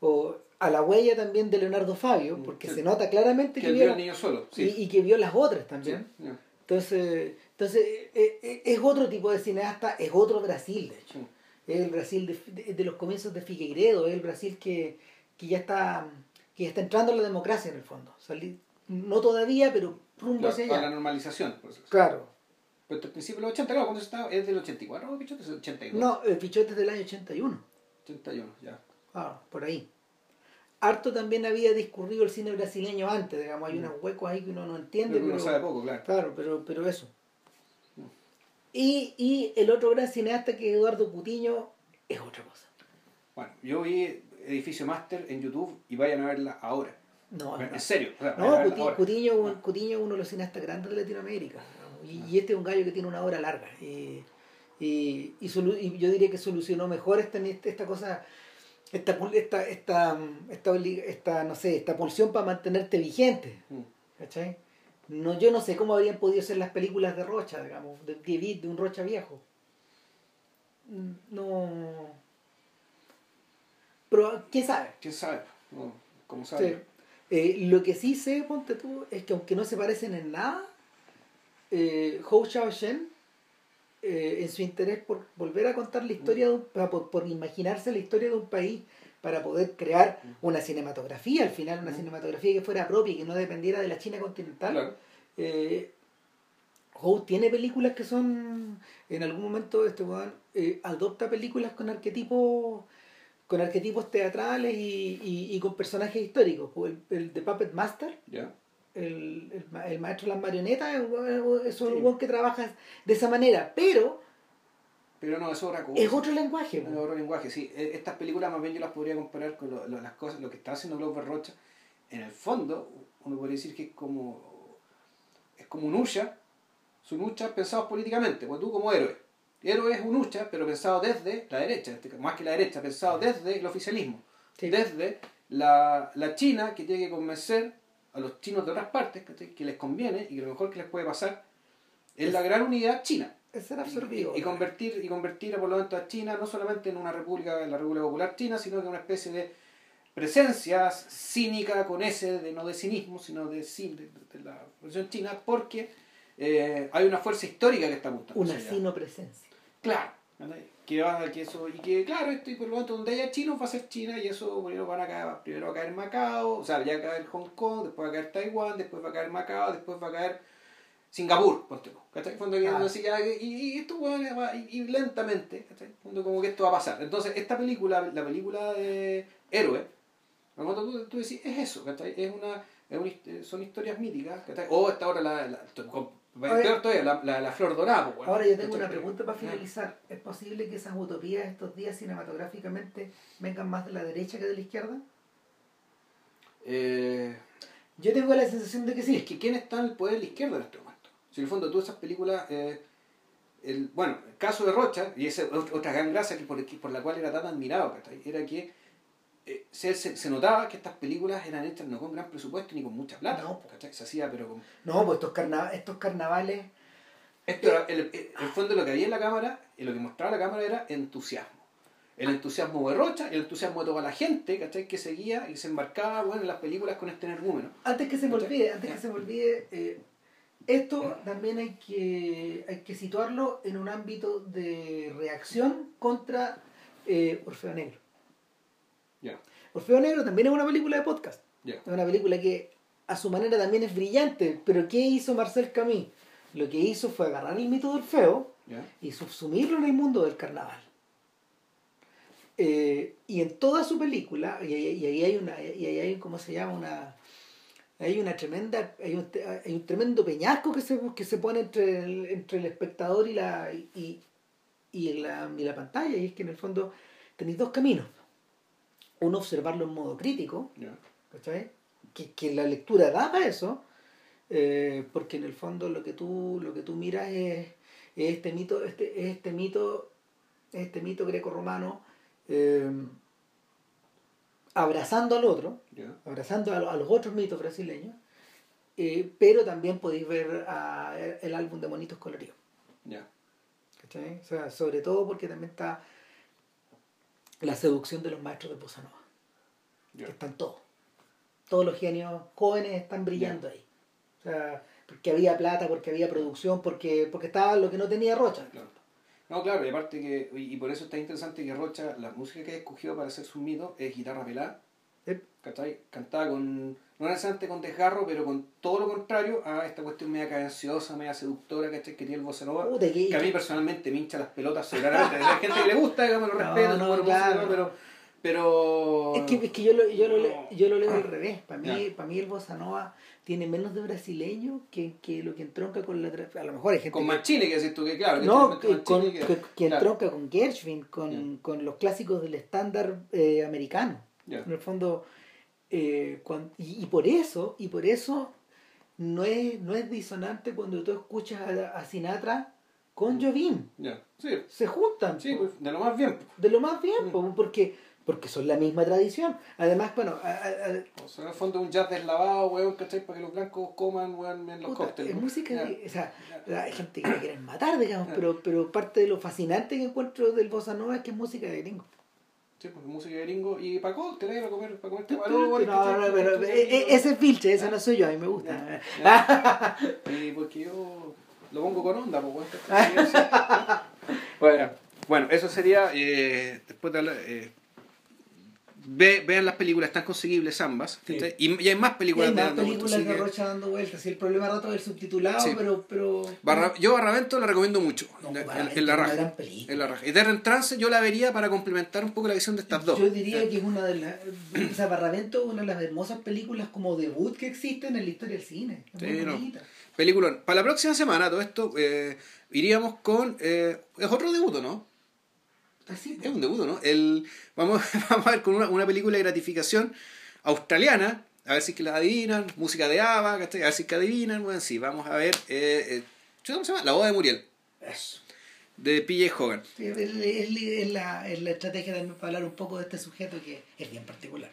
o a la huella también de Leonardo Fabio, mm, porque se nota claramente que, vio, niño solo, y, que vio las otras también. Entonces, entonces eh, eh, es otro tipo de cineasta, es otro Brasil, de hecho. Es el Brasil de, de, los comienzos de Figueiredo, es el Brasil que, que ya está que ya está entrando en la democracia en el fondo. no todavía, pero rumbo hacia allá. Para la normalización. Pues. Claro. Pero al principio de los 80, claro, cuando está, es del 84 o Pichote es del 82. No, el Pichote es del año 81. 81, ya. Ah, por ahí. Harto también había discurrido el cine brasileño antes, digamos, hay mm. unos huecos ahí que uno no entiende. Pero, uno sabe poco, claro. Claro, pero, pero eso. Mm. Y, y el otro gran cineasta que es Eduardo Cutiño es otra cosa. Bueno, yo vi Edificio Master en YouTube y vayan a verla ahora. No, en serio. no, Cutiño, Cutiño es uno de los cineastas grandes de Latinoamérica. Y, este es un gallo que tiene una obra larga. Y, y, yo diría que solucionó mejor esta, esta cosa, esta, esta, esta, esta, esta, no sé, esta pulsión para mantenerte vigente. Mm. ¿Cachai? No, yo no sé cómo habrían podido ser las películas de Rocha, digamos, de, de un Rocha viejo. No. Pero, ¿quién sabe? ¿Quién sabe? ¿Cómo sabe? Eh, lo que sí sé, ponte tú, es que aunque no se parecen en nada, eh, Hou Xiaoshen, eh, en su interés por volver a contar la historia, de un, por, por, imaginarse la historia de un país para poder crear una cinematografía, al final una cinematografía que fuera propia y que no dependiera de la China continental. Eh, Hou tiene películas que son, en algún momento este eh, adopta películas con arquetipos con arquetipos teatrales y, con personajes históricos. El, el The Puppet Master, el, el, maestro de las marionetas, es un que trabaja de esa manera, pero... Pero no, es otra cosa. Es otro lenguaje. Es otro lenguaje, sí. E, estas películas más bien yo las podría comparar con lo, las cosas, lo que está haciendo Glover Rocha. En el fondo, uno podría decir que es como, es como un Usha, su Usha pensado políticamente, pues tú como héroe. Héroe es un Usha, pero pensado desde la derecha, este más que la derecha, pensado desde el oficialismo. Desde la, la China que tiene que convencer a los chinos de otras partes que les conviene y que lo mejor que les puede pasar es, la gran unidad china. Es ser absorbido. Y, convertir, y convertir por lo tanto a China no solamente en una república, en la República Popular China, sino que en una especie de presencia cínica con ese, de no de cinismo, sino de, de, de, la versión china, porque eh, hay una fuerza histórica que está apuntando. Una sino presencia. Claro que va que eso y que claro esto y por lo tanto donde haya chinos va a ser China y eso primero van a caer primero va a caer Macao o sea ya va a caer Hong Kong después va a caer Taiwán después va a caer Macao después va a caer Singapur ponte ¿cachai? Ah. y, y, esto va y, y lentamente ¿cachai? como que esto va a pasar entonces esta película la película de héroe cuando tú, tú decís es eso ¿cachai? es una, es una son historias míticas ¿cachai? o esta ahora la, la la, flor dorada. Pues, ahora yo tengo una pregunta para finalizar. ¿Es posible que esas utopías estos días cinematográficamente vengan más de la derecha que de la izquierda? Eh, yo tengo la sensación de que sí. Es que ¿quién está en el poder de la izquierda en este momento? Si en el fondo tú esas películas... Eh, el, bueno, el caso de Rocha, y esa otra gran gracia que por, por la cual era tan admirado, era que eh, se, se, notaba que estas películas eran hechas no con gran presupuesto ni con mucha plata. No, Se hacía, pero con... No, pues estos, estos carnavales... Esto era, el, el, fondo de lo que había en la cámara y lo que mostraba la cámara era entusiasmo. El entusiasmo de Rocha, el entusiasmo de toda la gente, ¿cachai? Que seguía y se embarcaba bueno, en las películas con este energúmeno. Antes que se me olvide, antes que se me olvide, eh, esto también hay que, hay que situarlo en un ámbito de reacción contra eh, Orfeo Negro. Orfeo Negro también es una película de podcast. Es una película que a su manera también es brillante. Pero ¿qué hizo Marcel Camus? Lo que hizo fue agarrar el mito de Orfeo y subsumirlo en el mundo del carnaval. Eh, y en toda su película, y, ahí hay una, y ahí hay, ¿cómo se llama? Una, hay una tremenda, hay un, hay un tremendo peñasco que se, que se pone entre el, entre el espectador y la, y, y, la, y la pantalla, y es que en el fondo tenéis dos caminos uno observarlo en modo crítico, que, que, la lectura da para eso, eh, porque en el fondo lo que tú, lo que tú miras es, este mito, este, este mito, este mito greco-romano eh, abrazando al otro, abrazando a, los otros mitos brasileños, eh, pero también podéis ver el álbum de Monitos Coloridos. O sea, sobre todo porque también está la seducción de los maestros de Bossa Que están todos. Todos los genios jóvenes están brillando ahí. O sea, porque había plata, porque había producción, porque, porque estaba lo que no tenía Rocha. No, claro, y aparte que, y por eso está interesante que Rocha, la música que ha escogido para hacer su mito es guitarra pelada. ¿Cachai? Cantada con, no necesariamente con desgarro, pero con todo lo contrario a esta cuestión media cadenciosa, media seductora, ¿cachai? Que tiene el bossa nova. que, a mí personalmente me hincha las pelotas seguramente. Hay gente que le gusta, digamos, lo respeto, no, no, claro. pero, pero... Es que, es que yo, lo, yo, lo, yo lo leo al revés. Para mí, para mí el bossa nova tiene menos de brasileño que, que lo que entronca con la... A lo mejor hay gente... Con Machine, que decís tú, que claro. no, que, con, que, entronca con Gershwin, con, con los clásicos del estándar eh, americano En el fondo, eh, y, por eso, y por eso no es, no es disonante cuando tú escuchas a, Sinatra con Jovin. Se juntan. Sí, pues, de lo más bien. De lo más bien, mm. porque porque son la misma tradición. Además, bueno... A, o sea, en el fondo un jazz deslavado, weón, ¿cachai? Para que los blancos coman, weón, en los cócteles. Es música, o sea, hay gente que la quieren matar, digamos, pero, pero parte de lo fascinante que encuentro del bossa nova es que es música de gringo. Sí, porque música de gringo. Y para cócteles, para comer, para comer No, no, pero e, e, ese es Vilche, ese no soy yo, a mí me gusta. y porque yo lo pongo con onda, pues, bueno, bueno, eso sería, eh, después de eh, Ve, vean las películas, están conseguibles ambas. Y, hay más películas, hay más películas de Rocha dando vueltas. el problema rato es el subtitulado, pero. pero yo Barravento la recomiendo mucho. en, la raja. En la raja. Y Terren Trance yo la vería para complementar un poco la visión de estas dos. Yo diría que es una de las. o sea, Barravento es una de las hermosas películas como debut que existen en la historia del cine. Película. Para la próxima semana, todo esto, eh, iríamos con. Eh, es otro debut, ¿no? Es un debut, ¿no? El, vamos, vamos a ver con una, una, película de gratificación australiana, a ver si que la adivinan, música de Ava, a ver si que adivinan, bueno, sí, vamos a ver, eh, eh, ¿cómo se llama? La boda de Muriel. Eso. De P.J. Hogan. Es, la, es la estrategia de para hablar un poco de este sujeto que es bien particular.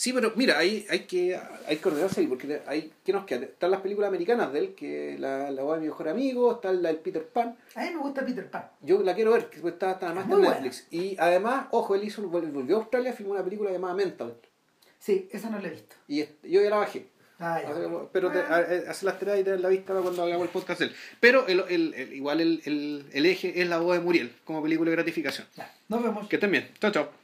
Sí, pero mira, hay, hay que hay que ordenarse ahí, porque hay, ¿qué nos queda? Están las películas americanas de él, que la, la voz de mi mejor amigo, está la del Peter Pan. A mí me gusta Peter Pan. Yo la quiero ver, que está, está más en Netflix. Y además, ojo, él hizo, volvió a Australia, filmó una película llamada Mental. Sí, esa no la he visto. Y yo ya la bajé. Ah, pero hace las tres y tener la vista cuando hagamos el podcast él. Pero el, el, igual el, el, eje es la voz de Muriel como película de gratificación. nos vemos. Que estén bien. Chao, chao.